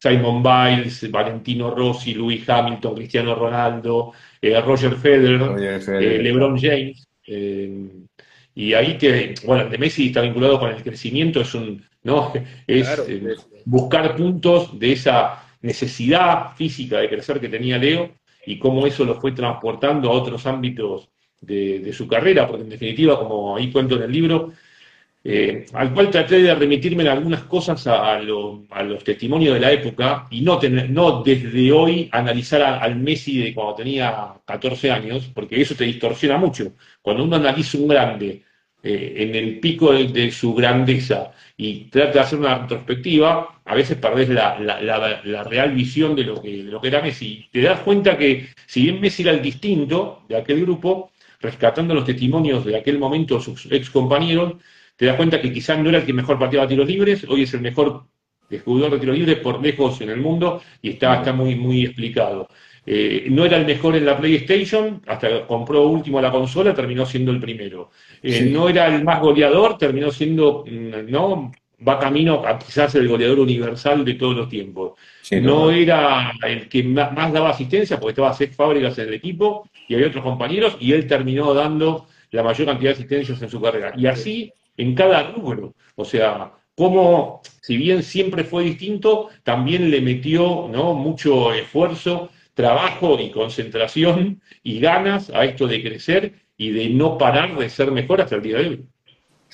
Simon Biles, Valentino Rossi, Louis Hamilton, Cristiano Ronaldo, eh, Roger Federer, eh, LeBron James. y ahí te, bueno, el de Messi está vinculado con el crecimiento, es un, ¿no? *laughs* Es buscar puntos de esa necesidad física de crecer que tenía Leo y cómo eso lo fue transportando a otros ámbitos de, su carrera, porque en definitiva, como ahí cuento en el libro, eh, al cual traté de remitirme en algunas cosas a, los testimonios de la época y no, tener, no desde hoy analizar al Messi de cuando tenía 14 años, porque eso te distorsiona mucho. Cuando uno analiza un grande eh, en el pico de, su grandeza y trata de hacer una retrospectiva, a veces perdés la, real visión de lo, que, de lo que era Messi. Te das cuenta que si bien Messi era el distinto de aquel grupo, rescatando los testimonios de aquel momento sus ex compañeros, te das cuenta que quizás no era el que mejor pateaba tiros libres, hoy es el mejor jugador de tiros libres por lejos en el mundo y está, está muy, muy explicado. Eh, no era el mejor en la PlayStation, hasta que compró último la consola, terminó siendo el primero. Eh, no era el más goleador, terminó siendo, mm, ¿no? Va camino a quizás el goleador universal de todos los tiempos. no, era el que más, daba asistencia, porque estaba seis Fábricas en el equipo y había otros compañeros, y él terminó dando la mayor cantidad de asistencias en su carrera. Y así en cada rubro. O sea, como, si bien siempre fue distinto, también le metió ¿no? mucho esfuerzo trabajo y concentración y ganas a esto de crecer y de no parar de ser mejor hasta el día de hoy.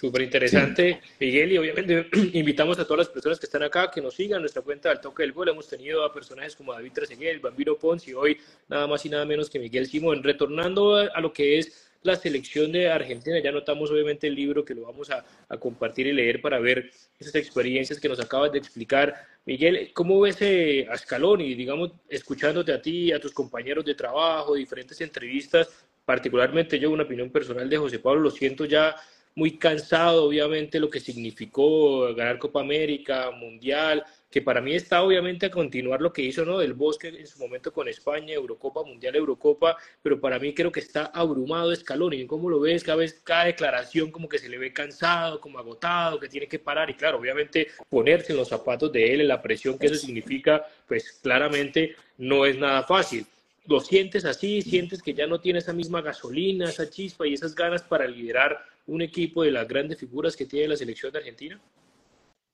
Súper interesante, Miguel, y obviamente *clears throat* invitamos a todas las personas que están acá que nos sigan nuestra cuenta del Toque del Gol. Hemos tenido a personajes como David Trezeguet, Bambino Pons y hoy nada más y nada menos que Miguel Simón. Retornando a lo que es la selección de Argentina. Ya notamos obviamente el libro que lo vamos a, compartir y leer para ver esas experiencias que nos acabas de explicar. Miguel, ¿cómo ves eh, a Scaloni, digamos, escuchándote a ti, a tus compañeros de trabajo, diferentes entrevistas, particularmente yo, una opinión personal de José Pablo, lo siento ya muy cansado, obviamente, lo que significó ganar Copa América, Mundial, que para mí está obviamente a continuar lo que hizo ¿no? del Bosque en su momento con España, Eurocopa, Mundial, Eurocopa, pero para mí creo que está abrumado Scaloni. ¿Cómo lo ves? Cada vez, cada declaración como que se le ve cansado, como agotado, que tiene que parar y claro, obviamente ponerse en los zapatos de él, en la presión que eso significa, pues claramente no es nada fácil. ¿Lo sientes así? ¿Sientes que ya no tiene esa misma gasolina, esa chispa y esas ganas para liderar un equipo de las grandes figuras que tiene la selección de Argentina?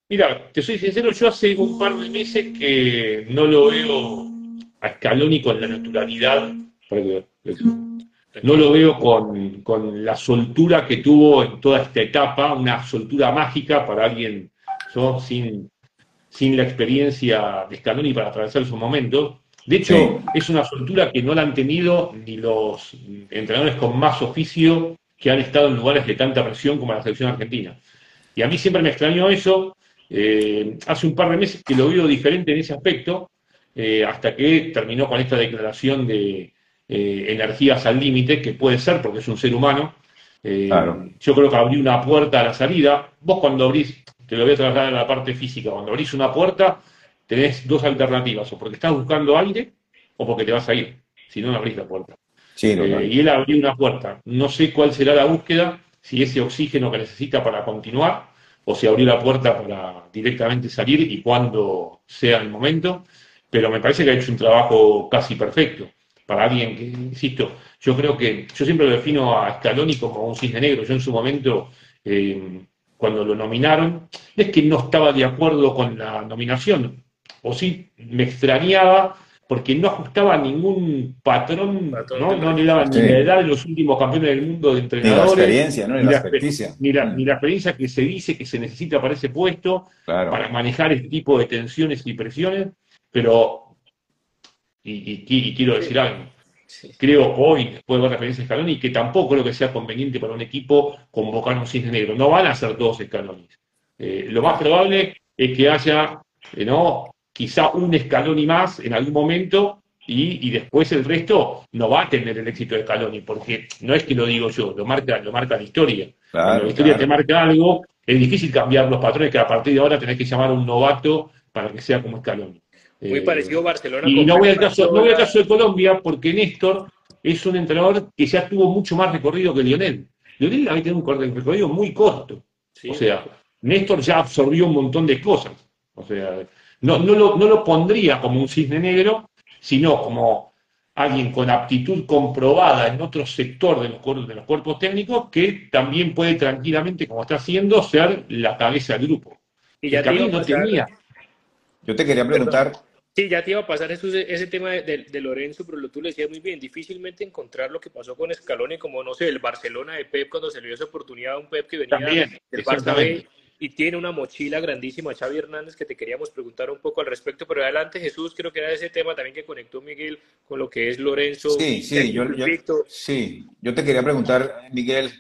Mira, te soy sincero, yo hace un par de meses que no lo veo a Scaloni con la naturalidad, no lo veo con, la soltura que tuvo en toda esta etapa, una soltura mágica para alguien sin, sin la experiencia de Scaloni para atravesar su momento. De hecho, es una soltura que no la han tenido ni los entrenadores con más oficio que han estado en lugares de tanta presión como la selección argentina. Y a mí siempre me extrañó eso, eh, hace un par de meses que lo veo diferente en ese aspecto, eh, hasta que terminó con esta declaración de eh, energías al límite, que puede ser porque es un ser humano. Yo creo que abrió una puerta a la salida. Vos cuando abrís, te lo voy a trasladar a la parte física, cuando abrís una puerta, tenés dos alternativas, o porque estás buscando aire o porque te vas a ir, si no, no abrís la puerta. Y él abrió una puerta. No sé cuál será la búsqueda, si ese oxígeno que necesita para continuar, o si abrió la puerta para directamente salir y cuando sea el momento, pero me parece que ha hecho un trabajo casi perfecto. Para alguien que, insisto, yo creo que, yo siempre lo defino a Scaloni como un cisne negro, yo en su momento, eh, cuando lo nominaron, es que no estaba de acuerdo con la nominación, o sí me extrañaba porque no ajustaba a ningún patrón, ¿no? no le daban ni la edad de los últimos campeones del mundo de entrenadores. Ni la experiencia, ¿no? Ni, la, experiencia. Ni la, experiencia que se dice que se necesita para ese puesto, para manejar este tipo de tensiones y presiones, pero, y, quiero decir algo, creo hoy, después de ver la experiencia de Scaloni, que tampoco creo que sea conveniente para un equipo convocar un cisne negro. No van a ser dos escalones. Eh, lo más probable es que haya, eh, ¿no? Quizá un escalón y más en algún momento y, después el resto no va a tener el éxito de Scaloni, porque no es que lo digo yo, lo marca, lo marca la historia. Cuando la historia te marca algo, es difícil cambiar los patrones, que a partir de ahora tenés que llamar a un novato para que sea como Scaloni. Muy parecido a Barcelona. Y no voy, al caso, no voy al caso de Colombia, porque Néstor es un entrenador que ya tuvo mucho más recorrido que Lionel. Lionel había tenido un recorrido muy corto. O sea, Néstor ya absorbió un montón de cosas. O sea, no, no, lo, no lo pondría como un cisne negro, sino como alguien con aptitud comprobada en otro sector de los, de los cuerpos técnicos que también puede tranquilamente, como está haciendo, ser la cabeza del grupo. Y ya no tenía. Yo te quería preguntar. Sí, ya te iba a pasar ese tema de, Lorenzo, pero tú lo decías muy bien, difícilmente encontrar lo que pasó con Scaloni, como no sé, el Barcelona de Pep cuando se le dio esa oportunidad a un Pep que venía del Barça B y tiene una mochila grandísima, Xavi Hernández, que te queríamos preguntar un poco al respecto, pero adelante Jesús, creo que era ese tema también que conectó Miguel con lo que es Lorenzo. Sí, sí, yo, sí, yo te quería preguntar, Miguel,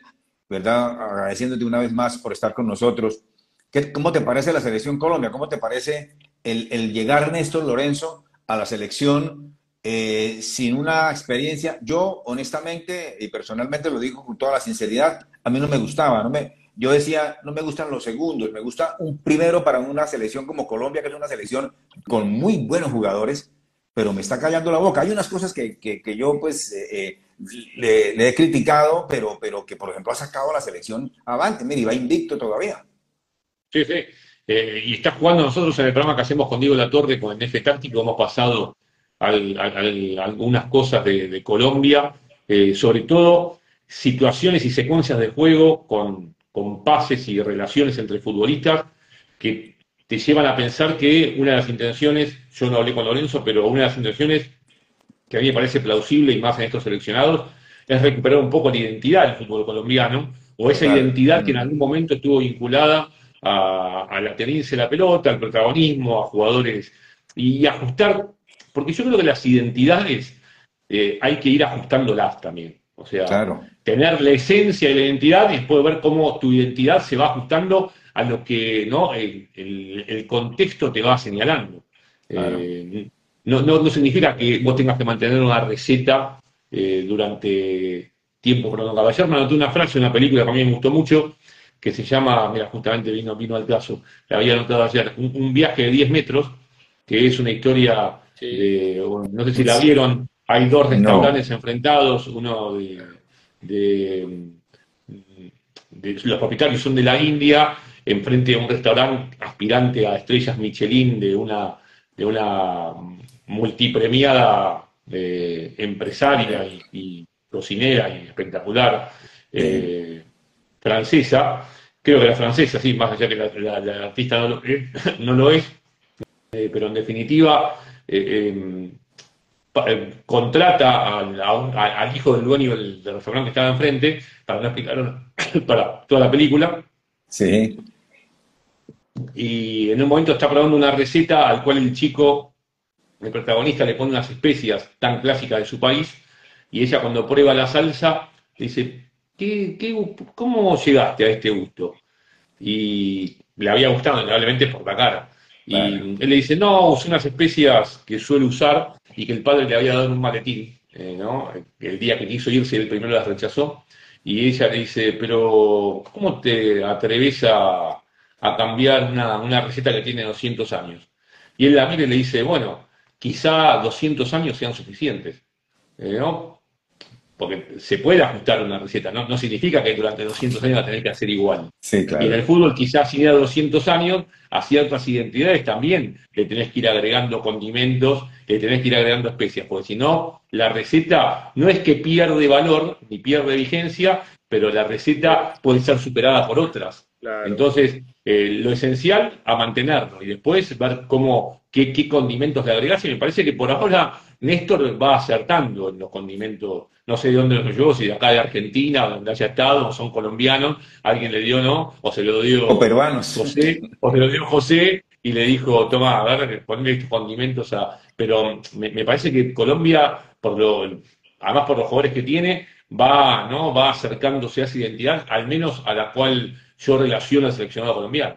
¿verdad? Agradeciéndote una vez más por estar con nosotros. ¿Qué, ¿Cómo te parece la selección Colombia? ¿Cómo te parece el, el llegar Néstor Lorenzo a la selección eh, sin una experiencia? Yo, honestamente y personalmente lo digo con toda la sinceridad, a mí no me gustaba, no me yo decía, no me gustan los segundos, me gusta un primero para una selección como Colombia, que es una selección con muy buenos jugadores, pero me está callando la boca. Hay unas cosas que, que, yo pues eh, eh, le, he criticado, pero, pero que por ejemplo ha sacado la selección avante. Mire, va invicto todavía. Sí, sí. Eh, y está jugando nosotros en el programa que hacemos con Diego La Torre, con el F Táctico, hemos pasado algunas cosas de Colombia, sobre todo situaciones y secuencias de juego con, con pases y relaciones entre futbolistas que te llevan a pensar que una de las intenciones, yo no hablé con Lorenzo, pero una de las intenciones que a mí me parece plausible y más en estos seleccionados es recuperar un poco la identidad del fútbol colombiano o esa identidad que en algún momento estuvo vinculada a, la tenencia de la pelota, al protagonismo, a jugadores y ajustar, porque yo creo que las identidades eh, hay que ir ajustándolas también. O sea, tener la esencia y la identidad y después ver cómo tu identidad se va ajustando a lo que ¿no? el, contexto te va señalando. Eh, no, no, significa que vos tengas que mantener una receta eh, durante tiempo prolongado. Ayer me anoté una frase en una película que a mí me gustó mucho, que se llama, mira, justamente vino, vino al caso, la había anotado ayer, un, viaje de 10 metros, que es una historia, no sé si la vieron, hay dos restaurantes enfrentados, uno de, los propietarios son de la India, enfrente de un restaurante aspirante a estrellas Michelin de una, de una multipremiada eh, empresaria y, cocinera y espectacular eh, francesa. Creo que la francesa, sí, más allá que la, artista no lo, *laughs* no lo es, eh, pero en definitiva eh, contrata al, hijo del dueño del, restaurante que estaba enfrente para no explicar *coughs* para toda la película. Sí. Y en un momento está probando una receta al cual el chico, el protagonista, le pone unas especias tan clásicas de su país y ella cuando prueba la salsa dice, ¿Qué, cómo llegaste a este gusto? Y le había gustado, indudablemente por la cara. Y él le dice, no, usé unas especias que suele usar y que el padre le había dado un maletín, eh, ¿no? El día que quiso irse, el primero las rechazó. Y ella le dice, pero ¿cómo te atreves a, cambiar una, receta que tiene 200 años? Y él la mira y le dice, bueno, quizá 200 años sean suficientes, eh, ¿no? porque se puede ajustar una receta, no, no significa que durante 200 años la tenés que hacer igual. Sí, claro. Y en el fútbol quizás si de 200 años a ciertas identidades también le tenés que ir agregando condimentos, le tenés que ir agregando especias, porque si no, la receta no es que pierde valor ni pierde vigencia, pero la receta puede ser superada por otras. Entonces, eh, lo esencial a mantenerlo y después ver cómo, qué, qué condimentos le agregás. Y me parece que por ahora Néstor va acertando en los condimentos no sé de dónde lo llevó, si de acá de Argentina, donde haya estado, o son colombianos, alguien le dio, ¿no? O se lo dio o peruanos. José, o se lo dio José y le dijo, toma, a ver, ponle estos condimentos a... Pero me, parece que Colombia, por lo, además por los jugadores que tiene, va, ¿no? va acercándose a esa identidad, al menos a la cual yo relaciono al seleccionado colombiano.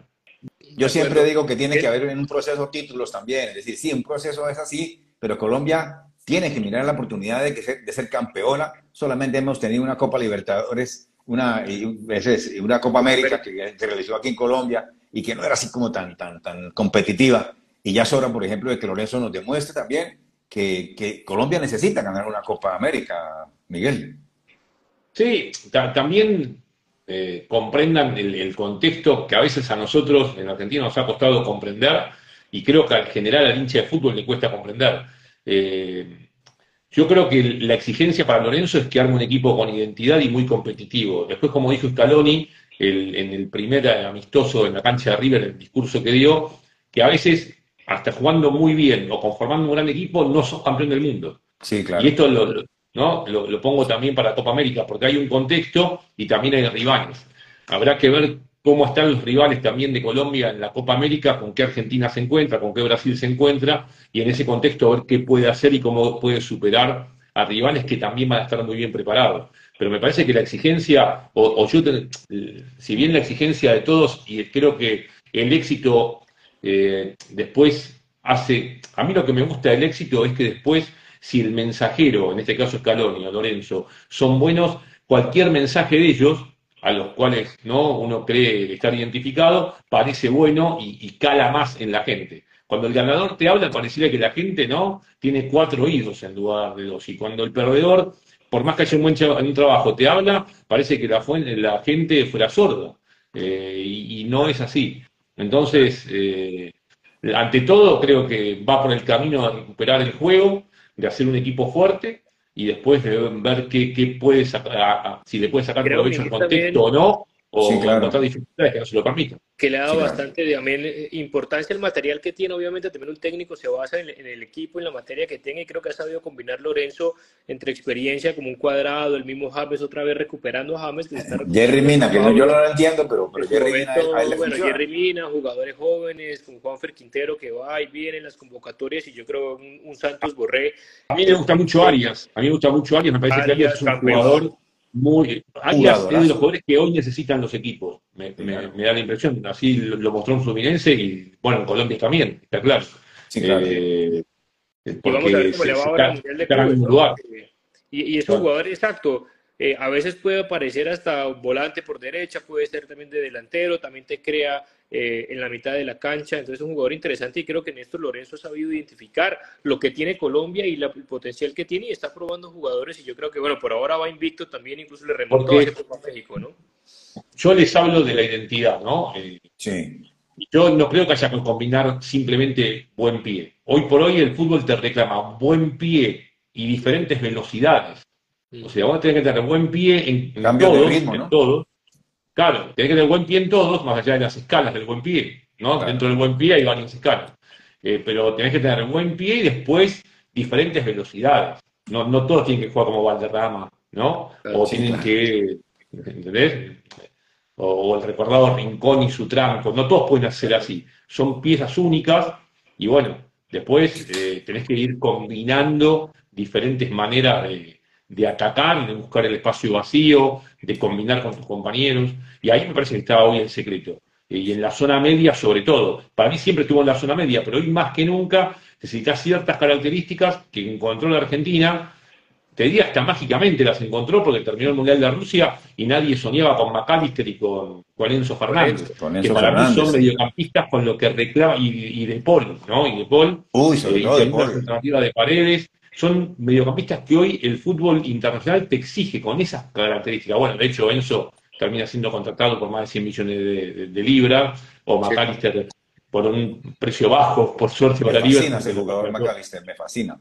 Yo siempre digo que tiene que haber en un proceso títulos también, es decir, sí, un proceso es así, pero Colombia tiene que mirar la oportunidad de, que ser, de ser campeona. Solamente hemos tenido una Copa Libertadores, una, una Copa América que se realizó aquí en Colombia y que no era así como tan, tan, tan competitiva. Y ya es hora, por ejemplo, de que Lorenzo nos demuestre también que, que Colombia necesita ganar una Copa América, Miguel. Sí, también eh, comprendan el, contexto que a veces a nosotros en Argentina nos ha costado comprender y creo que al general al hincha de fútbol le cuesta comprender. Eh, yo creo que la exigencia para Lorenzo es que arme un equipo con identidad y muy competitivo. Después, como dijo Scaloni en el primer amistoso en la cancha de River, el discurso que dio, que a veces, hasta jugando muy bien o conformando un gran equipo, no sos campeón del mundo. Sí, claro. Y esto lo, ¿no? Lo, pongo también para Copa América, porque hay un contexto y también hay rivales. Habrá que ver cómo están los rivales también de Colombia en la Copa América, con qué Argentina se encuentra, con qué Brasil se encuentra, y en ese contexto ver qué puede hacer y cómo puede superar a rivales que también van a estar muy bien preparados. Pero me parece que la exigencia, o, yo, si bien la exigencia de todos, y creo que el éxito eh, después hace, a mí lo que me gusta del éxito es que después si el mensajero, en este caso Scaloni o Lorenzo, son buenos, cualquier mensaje de ellos, a los cuales ¿no? uno cree estar identificado, parece bueno y, cala más en la gente. Cuando el ganador te habla, pareciera que la gente no tiene cuatro oídos en lugar de dos. Y cuando el perdedor, por más que haya un buen en un trabajo, te habla, parece que la, la gente fuera sorda. Eh, y, no es así. Entonces, eh, ante todo, creo que va por el camino de recuperar el juego, de hacer un equipo fuerte y después de ver qué, qué puede sacar, si le puede sacar provecho al contexto o no, o sí, claro. dificultades que no se lo permitan. Que le ha dado bastante también eh, importancia al material que tiene, obviamente también un técnico se basa en, el equipo, en la materia que tiene, y creo que ha sabido combinar Lorenzo entre experiencia como un cuadrado, el mismo James otra vez recuperando a James. *laughs* Jerry Mina, que yo no lo entiendo, pero, Jerry Mina, bueno, Jerry Mina, jugadores jóvenes, con Juanfer Quintero que va y viene en las convocatorias, y yo creo un, Santos Borré. A mí me gusta mucho Arias, a mí me gusta mucho Arias, me parece que Arias es un jugador muy. Arias es de los jugadores que hoy necesitan los equipos, me, da la impresión. Así lo, mostró en Fluminense y, bueno, en Colombia también, está claro. Sí, claro. Eh, y vamos a ver cómo le va ahora al Mundial de Clubes. Y, y, es un jugador exacto. Eh, a veces puede aparecer hasta volante por derecha, puede ser también de delantero, también te crea eh, en la mitad de la cancha. Entonces es un jugador interesante y creo que Néstor Lorenzo ha sabido identificar lo que tiene Colombia y el potencial que tiene y está probando jugadores y yo creo que, bueno, por ahora va invicto también, incluso le remontó a México, ¿no? Yo les hablo de la identidad, ¿no? Eh, sí. Yo no creo que haya que combinar simplemente buen pie. Hoy por hoy el fútbol te reclama buen pie y diferentes velocidades. O sea, vos tenés que tener buen pie en, todos, en todos. Claro, tenés que tener buen pie en todos, más allá de las escalas del buen pie, ¿no? Dentro del buen pie hay varias escalas. Eh, pero tenés que tener buen pie y después diferentes velocidades. No, no todos tienen que jugar como Valderrama, ¿no? o tienen que, ¿entendés? O, el recordado Rincón y su tranco. No todos pueden hacer así. Son piezas únicas y bueno, después eh, tenés que ir combinando diferentes maneras de, de atacar, de buscar el espacio vacío, de combinar con tus compañeros. Y ahí me parece que está hoy el secreto. Y en la zona media, sobre todo. Para mí siempre estuvo en la zona media, pero hoy más que nunca necesitas ciertas características que encontró la Argentina. Te diría hasta mágicamente las encontró porque terminó el Mundial de Rusia y nadie soñaba con McAllister y con, Enzo Fernández. que para mí son mediocampistas con lo que reclama, y, De Paul, ¿no? Y De Paul, Uy, sobre eh, todo de alternativa de paredes, son mediocampistas que hoy el fútbol internacional te exige con esas características. Bueno, de hecho, Enzo termina siendo contratado por más de 100 millones de, libras, o McAllister por un precio bajo, por suerte para River. Me fascina ese jugador McAllister, me fascina.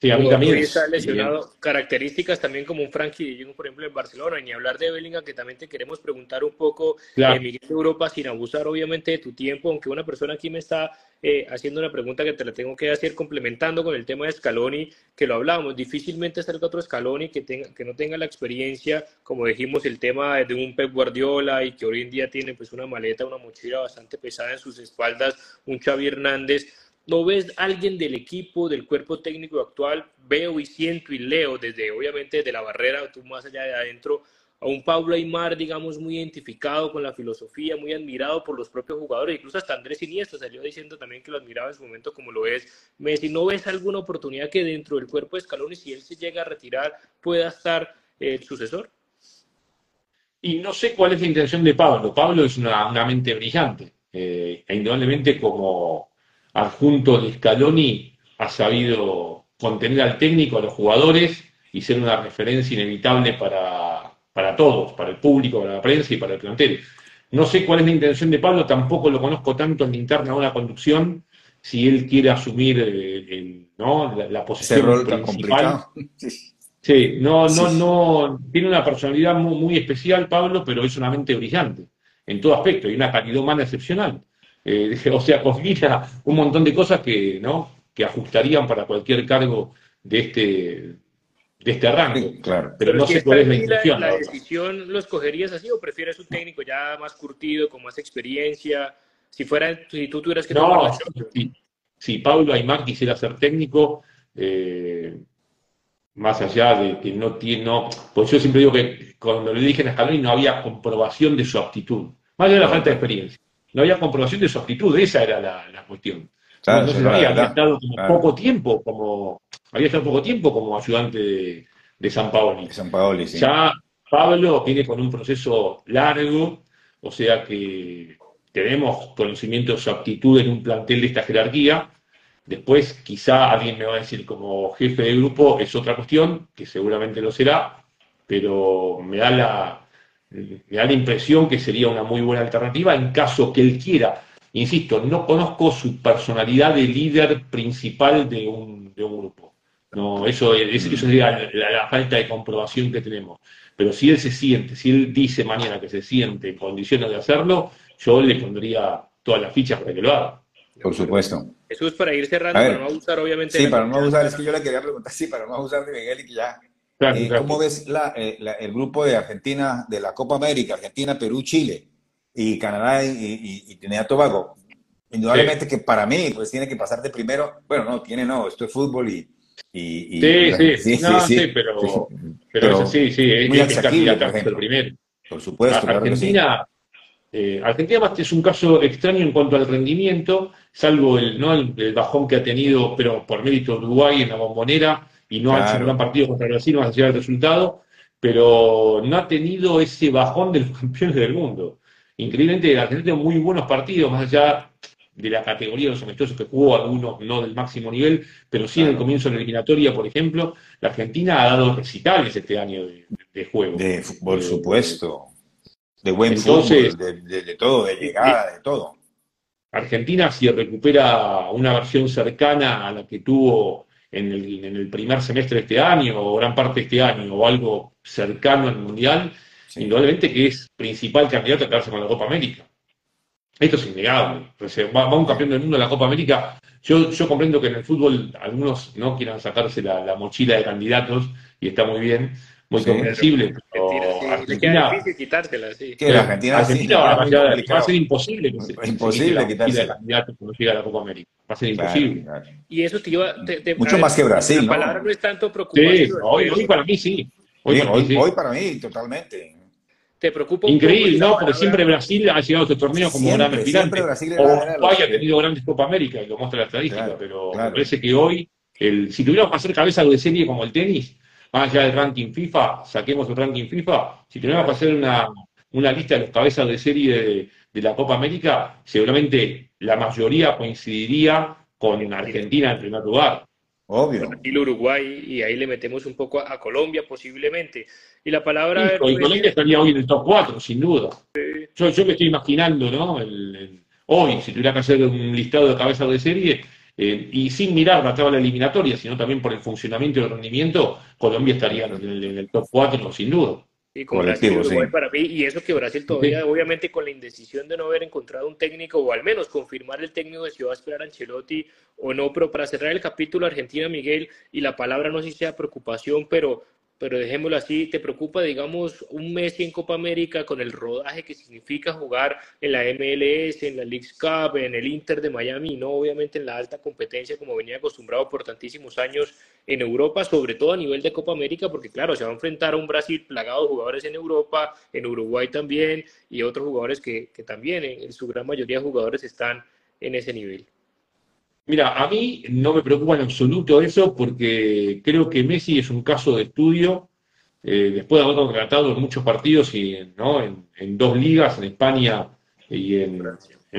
Sí, a mí también. Está lesionado. Características también como un Frankie de Jong, por ejemplo, en Barcelona, y ni hablar de Bellingham, que también te queremos preguntar un poco, claro. eh, Miguel de Europa, sin abusar obviamente de tu tiempo, aunque una persona aquí me está eh, haciendo una pregunta que te la tengo que hacer, complementando con el tema de Scaloni, que lo hablábamos, difícilmente salga otro Scaloni que, tenga, que no tenga la experiencia, como dijimos, el tema de un Pep Guardiola y que hoy en día tiene pues una maleta, una mochila bastante pesada en sus espaldas, un Xavi Hernández, ¿No ves alguien del equipo, del cuerpo técnico actual? Veo y siento y leo desde, obviamente, de la barrera, tú más allá de adentro, a un Pablo Aymar, digamos, muy identificado con la filosofía, muy admirado por los propios jugadores, incluso hasta Andrés Iniesta salió diciendo también que lo admiraba en su momento como lo es Messi. ¿No ves alguna oportunidad que dentro del cuerpo de Scaloni, si él se llega a retirar, pueda estar el sucesor? Y no sé cuál es la intención de Pablo. Pablo es una, mente brillante. Eh, e indudablemente como adjunto de Scaloni ha sabido contener al técnico, a los jugadores y ser una referencia inevitable para, para todos, para el público, para la prensa y para el plantel. No sé cuál es la intención de Pablo, tampoco lo conozco tanto en la interna de la conducción, si él quiere asumir eh, la, posición principal. Sí, no, no, no, tiene una personalidad muy, especial, Pablo, pero es una mente brillante en todo aspecto y una calidad humana excepcional. Eh, *laughs* o sea, combina un montón de cosas que, ¿no? que ajustarían para cualquier cargo de este, de este rango. claro. Pero, no sé cuál es la intención. La, decisión lo escogerías así o prefieres un técnico ya más curtido, con más experiencia? Si fuera, si tú tuvieras que no, si, Pablo Aymar quisiera ser técnico, eh, más allá de que no tiene, no, pues yo siempre digo que cuando le dije a Scaloni no había comprobación de su aptitud, más allá de la falta de experiencia, no había comprobación de su aptitud, esa era la, cuestión. Entonces había, estado poco tiempo como, había estado poco tiempo como ayudante de, San Paoli. San Paoli sí. Ya Pablo viene con un proceso largo, o sea que tenemos conocimiento de su aptitud en un plantel de esta jerarquía, Después, quizá alguien me va a decir como jefe de grupo, es otra cuestión, que seguramente lo será, pero me da la, me da la impresión que sería una muy buena alternativa en caso que él quiera. Insisto, no conozco su personalidad de líder principal de un, de un grupo. No, eso, eso sería la, falta de comprobación que tenemos. Pero si él se siente, si él dice mañana que se siente en condiciones de hacerlo, yo le pondría todas las fichas para que lo haga. Por supuesto. Eso es para ir cerrando, para no abusar, obviamente. Sí, para no abusar, es que yo le quería preguntar, sí, para no abusar de Miguel y que ya. Eh, ¿Cómo ves eh, el grupo de Argentina, de la Copa América, Argentina, Perú, Chile y Canadá y, y, Trinidad Tobago? Indudablemente que para mí, pues tiene que pasar de primero. Bueno, no, tiene no, esto es fútbol y. y, sí, sí, sí, no, sí, pero, pero, sí, sí, es, muy es el primero. Por supuesto, Argentina. Eh, Argentina es un caso extraño en cuanto al rendimiento, salvo el, ¿no? el, bajón que ha tenido, pero por mérito de Uruguay en la bombonera, y no ha hecho un gran partido contra Brasil, más allá del resultado, pero no ha tenido ese bajón de los *laughs* campeones del mundo. Increíblemente, la Argentina tiene muy buenos partidos, más allá de la categoría de los amistosos que jugó, algunos no del máximo nivel, pero sí en el comienzo de la eliminatoria, por ejemplo, la Argentina ha dado recitales este año de, juego. por supuesto de buen Entonces, fútbol, de, todo, de llegada, de todo. Argentina, si recupera una versión cercana a la que tuvo en el, primer semestre de este año, o gran parte de este año, o algo cercano al Mundial, indudablemente que es principal candidato a quedarse con la Copa América. Esto es innegable. Va, un campeón del mundo de la Copa América. Yo, yo comprendo que en el fútbol algunos no quieran sacarse la, la mochila de candidatos, y está muy bien, muy comprensible. Pero Argentina, difícil quitársela, sí. Que la Argentina, Argentina va, a ser imposible que se, imposible quitársela. candidato cuando llegue a la Copa América. Va a ser imposible. Y eso te iba. Te, Mucho más que Brasil, la palabra no es tanto preocupación. Sí, hoy, hoy para mí sí. Hoy, para, mí, hoy para mí, totalmente. ¿Te preocupa Increíble, ¿no? Porque siempre Brasil ha llegado a este torneo como gran aspirante. O Uruguay ha tenido grandes Copa América, y lo muestra la estadística, pero me parece que hoy, el, si tuviéramos que hacer cabeza de serie como el tenis, más allá del ranking FIFA, saquemos el ranking FIFA, si tenemos que hacer una, una lista de los cabezas de serie de, la Copa América, seguramente la mayoría coincidiría con Argentina en primer lugar. Obvio. Y Uruguay, y ahí le metemos un poco a, Colombia posiblemente. Y la palabra... y Colombia estaría hoy en el top 4, sin duda. Yo, yo me estoy imaginando, ¿no? hoy, si tuviera que hacer un listado de cabezas de serie, eh, y sin mirar la tabla eliminatoria, sino también por el funcionamiento y el rendimiento, Colombia estaría en el, top 4, sin duda. Y con Brasil, para mí, y eso que Brasil todavía, obviamente, con la indecisión de no haber encontrado un técnico, o al menos confirmar el técnico de si va a esperar a Ancelotti o no, pero para cerrar el capítulo Argentina, Miguel, y la palabra no sé si sea preocupación, pero pero dejémoslo así, ¿te preocupa, digamos, un Messi en Copa América con el rodaje que significa jugar en la MLS, en la League Cup, en el Inter de Miami, y no obviamente en la alta competencia como venía acostumbrado por tantísimos años en Europa, sobre todo a nivel de Copa América, porque claro, se va a enfrentar a un Brasil plagado de jugadores en Europa, en Uruguay también, y otros jugadores que, que también, en su gran mayoría jugadores, están en ese nivel. Mira, a mí no me preocupa en absoluto eso porque creo que Messi es un caso de estudio, eh, después de haber contratado en muchos partidos y ¿no? en, dos ligas, en España y en,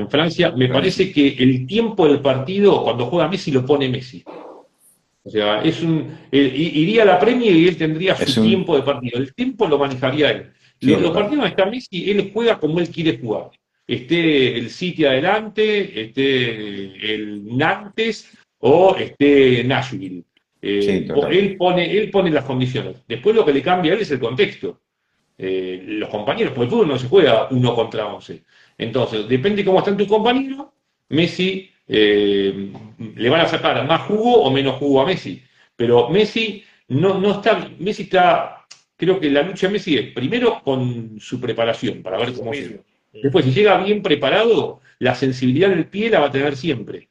Francia. Me parece que el tiempo del partido, cuando juega Messi, lo pone Messi. O sea, es un, eh, iría a la premia y él tendría su tiempo de partido. El tiempo lo manejaría él. los, partidos donde está Messi, él juega como él quiere jugar esté el City adelante, esté el Nantes o esté Nashville. Eh, él, pone, él pone las condiciones. Después lo que le cambia a él es el contexto. Eh, los compañeros, porque el fútbol no se juega uno contra once. Entonces, depende cómo están tus compañeros, Messi eh, le van a sacar más jugo o menos jugo a Messi. Pero Messi no, no está, Messi está, creo que la lucha de Messi es primero con su preparación, para ver cómo se Después, si llega bien preparado, la sensibilidad del pie la va a tener siempre.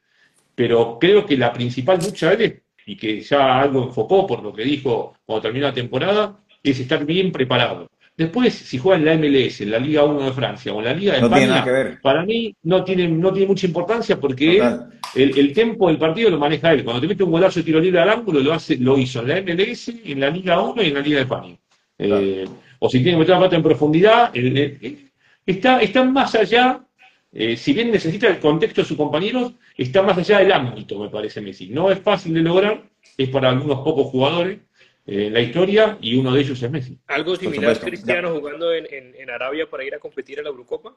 Pero creo que la principal lucha de él, y que ya algo enfocó por lo que dijo cuando terminó la temporada, es estar bien preparado. Después, si juega en la MLS, en la Liga 1 de Francia o en la Liga de España, para mí no tiene, no tiene mucha importancia porque el, el tempo del partido lo maneja él. Cuando te mete un golazo de tiro libre al ángulo, lo, hace, lo hizo en la MLS, en la Liga 1 y en la Liga de España. Eh, o si tiene que meter la pata en profundidad, el, está, está más allá, eh, si bien necesita el contexto de sus compañeros, está más allá del ámbito, me parece Messi. No es fácil de lograr, es para algunos pocos jugadores eh, en la historia y uno de ellos es Messi. ¿Algo similar Cristiano jugando en, Arabia para ir a competir a la Eurocopa?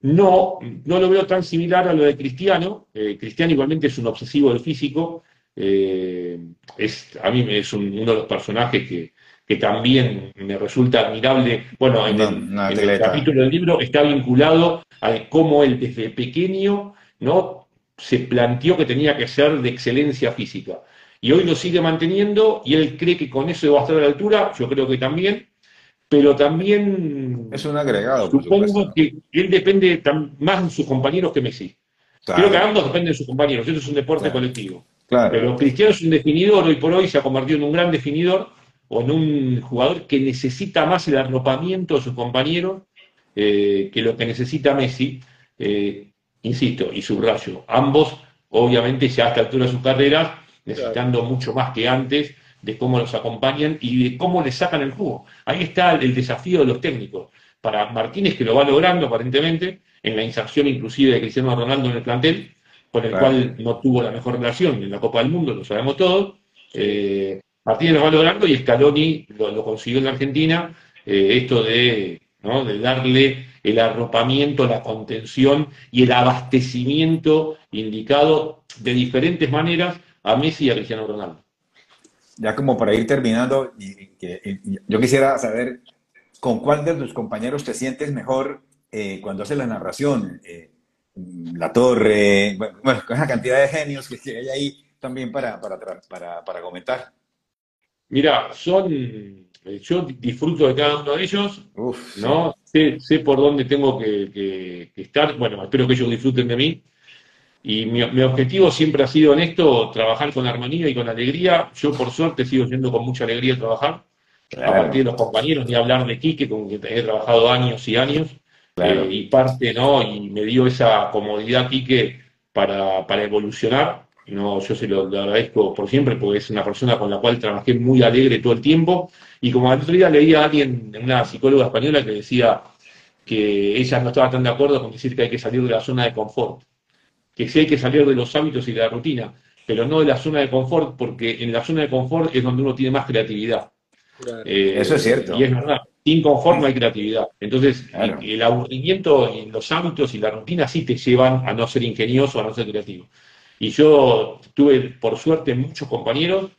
No, no lo veo tan similar a lo de Cristiano. Eh, Cristiano igualmente es un obsesivo del físico. es, a mí es uno de los personajes que, que también me resulta admirable. Bueno, en, el, capítulo del libro está vinculado a cómo él desde pequeño ¿no? se planteó que tenía que ser de excelencia física. Y hoy lo sigue manteniendo y él cree que con eso va a estar a la altura, yo creo que también, pero también... Es un agregado. Supongo que él depende más de sus compañeros que Messi. Creo que ambos dependen de sus compañeros, esto es un deporte colectivo. Pero Cristiano es un definidor, hoy por hoy se ha convertido en un gran definidor, o en un jugador que necesita más el arropamiento de sus compañeros eh, que lo que necesita Messi. Eh, insisto, y subrayo, ambos, obviamente, ya a esta altura de sus carreras, necesitando mucho más que antes de cómo los acompañan y de cómo le sacan el jugo. Ahí está el, desafío de los técnicos. Para Martínez, que lo va logrando aparentemente, en la inserción inclusive de Cristiano Ronaldo en el plantel, con el cual no tuvo la mejor relación en la Copa del Mundo, lo sabemos todos. Eh, Martínez lo va logrando y Scaloni lo, consiguió en la Argentina, eh, esto de, de darle el arropamiento, la contención y el abastecimiento indicado de diferentes maneras a Messi y a Cristiano Ronaldo. Ya como para ir terminando, yo quisiera saber con cuál de tus compañeros te sientes mejor eh, cuando haces la narración. Eh, la Torre, bueno, con esa cantidad de genios que hay ahí también para, para, para comentar. Mira, son, eh, yo disfruto de cada uno de ellos, ¿no? Sé, por dónde tengo que, estar, bueno, espero que ellos disfruten de mí. Y mi, objetivo siempre ha sido en esto, trabajar con armonía y con alegría. Yo por suerte sigo yendo con mucha alegría a trabajar, a partir de los compañeros, ni hablar de Quique, con quien he trabajado años y años. Eh, y parte, ¿no? Y me dio esa comodidad Quique para, para evolucionar no, yo se lo, agradezco por siempre porque es una persona con la cual trabajé muy alegre todo el tiempo. Y como el otro día leía a alguien, una psicóloga española, que decía que ella no estaba tan de acuerdo con decir que hay que salir de la zona de confort. Que sí hay que salir de los hábitos y de la rutina, pero no de la zona de confort, porque en la zona de confort es donde uno tiene más creatividad. Eh, Eso es cierto. Y es verdad. Sin confort no hay creatividad. Entonces, el aburrimiento y los hábitos y la rutina sí te llevan a no ser ingenioso, a no ser creativo. Y yo tuve, por suerte, muchos compañeros,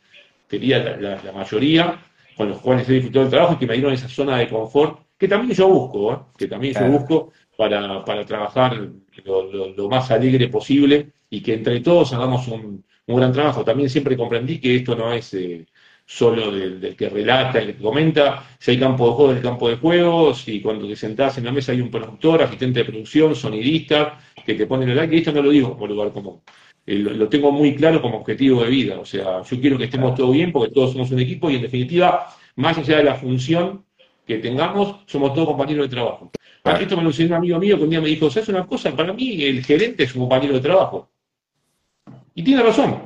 diría la, la, mayoría, con los cuales he disfrutado del trabajo y que me dieron esa zona de confort, que también yo busco, ¿eh? que también yo busco para, trabajar lo, más alegre posible y que entre todos hagamos un, gran trabajo. También siempre comprendí que esto no es, eh, solo del, que relata y que comenta, si hay campo de juego, del campo de juego, si cuando te sentás en la mesa hay un productor, asistente de producción, sonidista, que te pone el like, y esto no lo digo como lugar común. Eh, lo, tengo muy claro como objetivo de vida, o sea, yo quiero que estemos todos bien porque todos somos un equipo y en definitiva, más allá de la función que tengamos, somos todos compañeros de trabajo. Esto me lo enseñó un amigo mío que un día me dijo, ¿sabes una cosa? Para mí el gerente es un compañero de trabajo. Y tiene razón.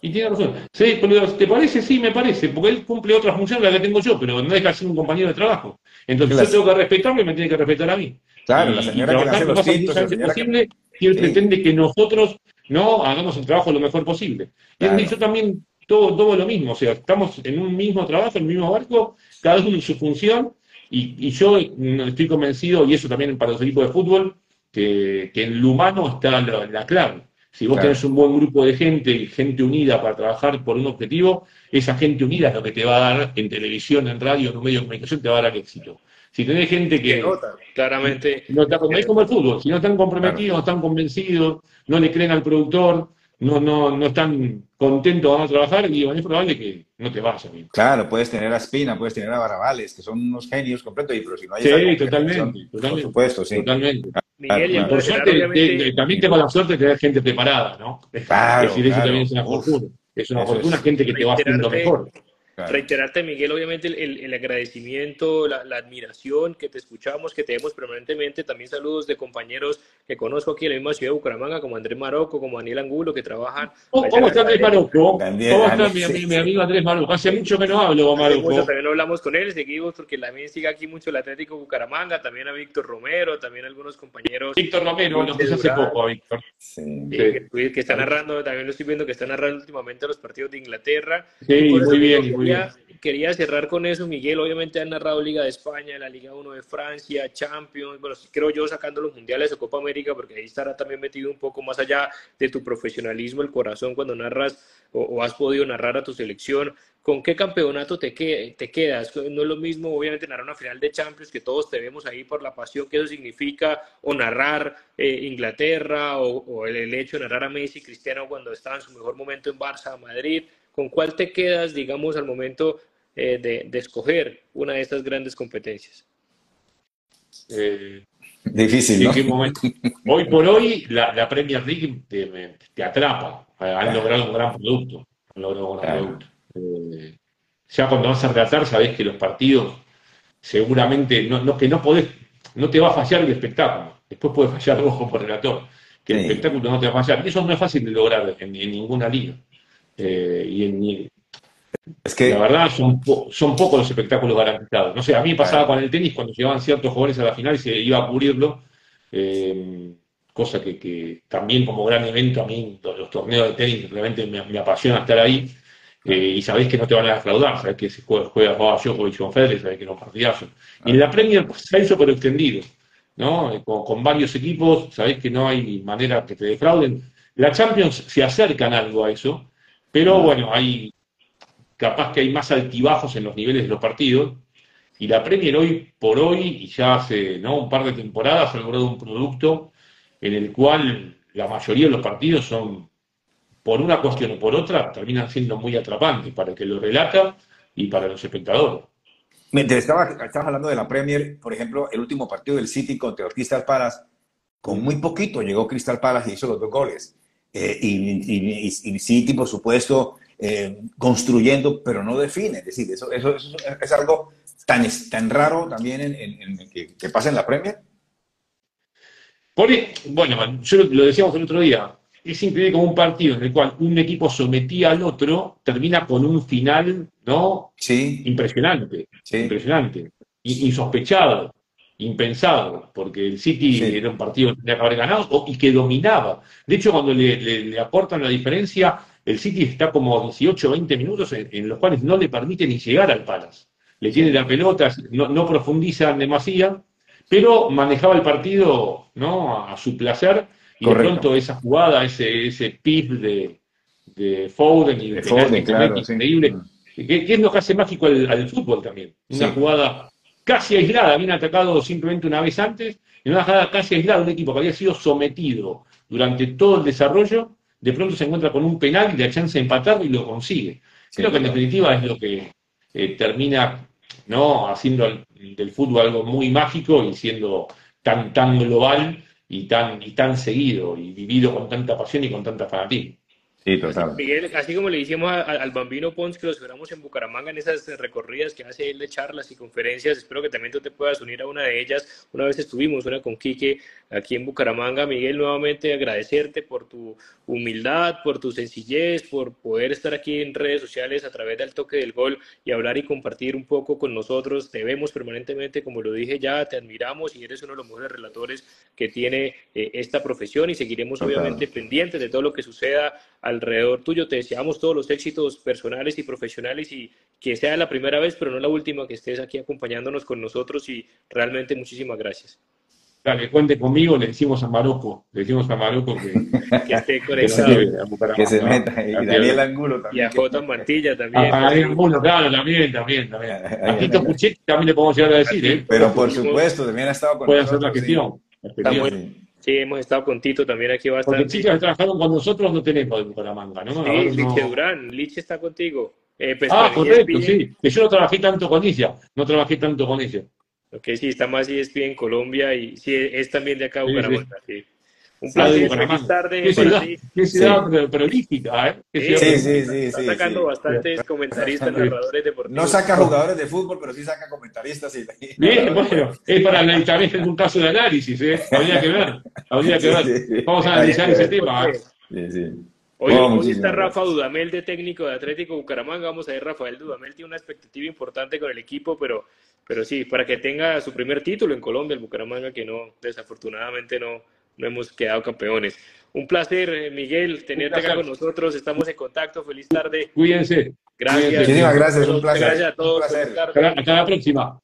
Y tiene razón. ¿Te parece? Sí, me parece, porque él cumple otra función la que tengo yo, pero no deja de ser un compañero de trabajo. Entonces yo tengo que respetarlo y me tiene que respetar a mí. Claro, la señora que hace los posible, y él pretende que nosotros no hagamos el trabajo lo mejor posible. Y yo también todo, todo lo mismo, o sea, estamos en un mismo trabajo, en el mismo barco, cada uno en su función, y, yo estoy convencido, y eso también para los equipos de fútbol, que, en lo humano está la clave. Si vos tenés un buen grupo de gente y gente unida para trabajar por un objetivo, esa gente unida es lo que te va a dar en televisión, en radio, en un medio de comunicación, te va a dar el éxito. Si tenés gente que. claramente. No está, es como el fútbol. Si no están comprometidos, no están convencidos, no le creen al productor, no, no, no están contentos, van a trabajar, y es probable que no te vayas. Claro, puedes tener a Espina, puedes tener a Barrabales, que son unos genios completos, pero si no hay. Sí, totalmente, totalmente. Por supuesto, sí. Totalmente. Miguel, por suerte, también tengo la suerte de tener gente preparada, ¿no? Claro, es decir, eso también es una fortuna. Es una fortuna, gente que te va haciendo mejor. Reiterarte, Miguel, obviamente el, agradecimiento, la, admiración que te escuchamos, que te vemos permanentemente. También saludos de compañeros que conozco aquí en la misma ciudad de Bucaramanga, como Andrés Marocco, como Daniel Angulo, que trabajan. ¿Cómo, ¿cómo está Andrés Marocco? ¿Cómo está mi, amigo Andrés Marocco? Hace mucho que no hablo con Marocco. también hablamos con él, seguimos porque también sigue aquí mucho el Atlético Bucaramanga, también a Víctor Romero, también a algunos compañeros. Víctor Romero, nos hace poco a Víctor. Sí. Que, está narrando, también lo estoy viendo que está narrando últimamente los partidos de Inglaterra. Sí, muy bien, muy bien quería cerrar con eso, Miguel. Obviamente han narrado Liga de España, la Liga 1 de Francia, Champions, bueno, creo yo sacando los mundiales o Copa América, porque ahí estará también metido un poco más allá de tu profesionalismo, el corazón, cuando narras o, has podido narrar a tu selección. ¿Con qué campeonato te, te quedas? No es lo mismo, obviamente, narrar una final de Champions, que todos te vemos ahí por la pasión que eso significa, o narrar eh, Inglaterra, o, el, el, hecho de narrar a Messi, Cristiano, cuando estaba en su mejor momento en Barça, Madrid. ¿Con cuál te quedas, digamos, al momento eh, de, escoger una de estas grandes competencias? Eh, Difícil, ¿no? Hoy por hoy la, Premier League te, atrapa. Han logrado un gran producto. Han logrado un gran producto. Eh, ya cuando vas a relatar sabes que los partidos seguramente no, que no podés, no te va a fallar el espectáculo. Después puede fallar *laughs* vos como relator. Que el espectáculo no te va a fallar. Y eso no es fácil de lograr en, ninguna liga. Y en, es que... La verdad, son, son pocos los espectáculos garantizados. No sé, a mí pasaba con el tenis cuando llegaban ciertos jugadores a la final y se iba a cubrirlo. Eh, cosa que, también como gran evento a mí los, torneos de tenis realmente me, apasiona estar ahí. Eh, y sabéis que no te van a defraudar, sabés que si juegas juega Djokovic con Federer, sabés que no partidazos. Y en la Premier se ha hecho pero extendido, ¿no? Eh, con, con, varios equipos, sabéis que no hay manera que te defrauden. La Champions se acercan algo a eso, pero bueno, hay capaz que hay más altibajos en los niveles de los partidos. Y la Premier hoy por hoy, y ya hace ¿no? un par de temporadas, ha logrado un producto en el cual la mayoría de los partidos son, por una cuestión o por otra, terminan siendo muy atrapantes para el que lo relata y para los espectadores. Mientras estaba, hablando de la Premier, por ejemplo, el último partido del City contra el Crystal Palace, con muy poquito llegó Crystal Palace y hizo los dos goles. Eh, y, y, City, por supuesto, eh, construyendo, pero no define. Es decir, eso, eso, es algo tan, tan raro también en, que, pasa en la Premier. bueno, yo lo, decíamos el otro día, es increíble como un partido en el cual un equipo sometía al otro termina con un final, ¿no? Sí. Impresionante, impresionante, insospechado, impensado, porque el City era un partido que tenía que haber ganado y que dominaba. De hecho, cuando le aportan la diferencia, el City está como 18 o 20 minutos en, los cuales no le permite ni llegar al Palace. Le tiene la pelota, no, no profundizan demasiado, pero manejaba el partido ¿no? a, su placer y de pronto esa jugada, ese, ese pif de, de Foden y de, Foden, claro, increíble, mm. que, es lo que hace mágico al, fútbol también. Una jugada casi aislada, bien atacado simplemente una vez antes, en una jugada casi aislada, un equipo que había sido sometido durante todo el desarrollo de pronto se encuentra con un penal y la chance de empatarlo y lo consigue. Creo que en definitiva es lo que eh, termina ¿no? haciendo del fútbol algo muy mágico y siendo tan, tan global y tan, y tan seguido y vivido con tanta pasión y con tanta fanatismo. Miguel, así como le dijimos al Bambino Pons que lo esperamos en Bucaramanga en esas recorridas que hace él de charlas y conferencias, espero que también tú te puedas unir a una de ellas. Una vez estuvimos, una con Quique aquí en Bucaramanga. Miguel, nuevamente agradecerte por tu humildad, por tu sencillez, por poder estar aquí en redes sociales a través del toque del gol y hablar y compartir un poco con nosotros. Te vemos permanentemente, como lo dije ya, te admiramos y eres uno de los mejores relatores que tiene eh, esta profesión y seguiremos obviamente pendientes de todo lo que suceda alrededor tuyo. Te deseamos todos los éxitos personales y profesionales y que sea la primera vez, pero no la última, que estés aquí acompañándonos con nosotros y realmente muchísimas gracias. Dale, cuente conmigo, le decimos a Marocco, le decimos a Marocco que, *laughs* que esté conectado. que se meta, y Daniel Angulo también. Y a J. Mantilla también. A, Daniel Angulo, claro, también, también, también. A Tito Puchetti también le podemos llegar a decir, ¿eh? Pero por supuesto, también ha estado con Puede hacer la gestión. Sí, hemos estado con Tito también aquí bastante. Porque chicas que trabajaron con nosotros no tenemos de Bucaramanga, ¿no? Sí, Liche Durán, Liche está contigo. Eh, pues, ah, correcto, sí. Que yo no trabajé tanto con ella, no trabajé tanto con ella. Ok, sí, está más y es en Colombia y sí, es también de acá Bucaramanga, sí. Un placer, feliz tarde. Qué ciudad, qué ciudad prolífica, ¿eh? sí, sí, sí, sí. Está sacando bastantes comentaristas, narradores deportivos. No saca jugadores de fútbol, pero sí saca comentaristas. Y... Bien, bueno, es para analizar, es un caso de análisis, ¿eh? Habría que ver, habría que ver. Vamos a analizar ese tema. ¿eh? Sí, sí. Hoy, hoy está Rafa Dudamel de técnico de Atlético Bucaramanga. Vamos a ver, Rafael Dudamel tiene una expectativa importante con el equipo, pero, pero sí, para que tenga su primer título en Colombia, el Bucaramanga, que no, desafortunadamente no, no hemos quedado campeones. Un placer, eh, Miguel, tenerte acá con nosotros. Estamos en contacto. Feliz tarde. Cuídense. Gracias. Muchísimas gracias. Un placer. Gracias a todos. Hasta la próxima.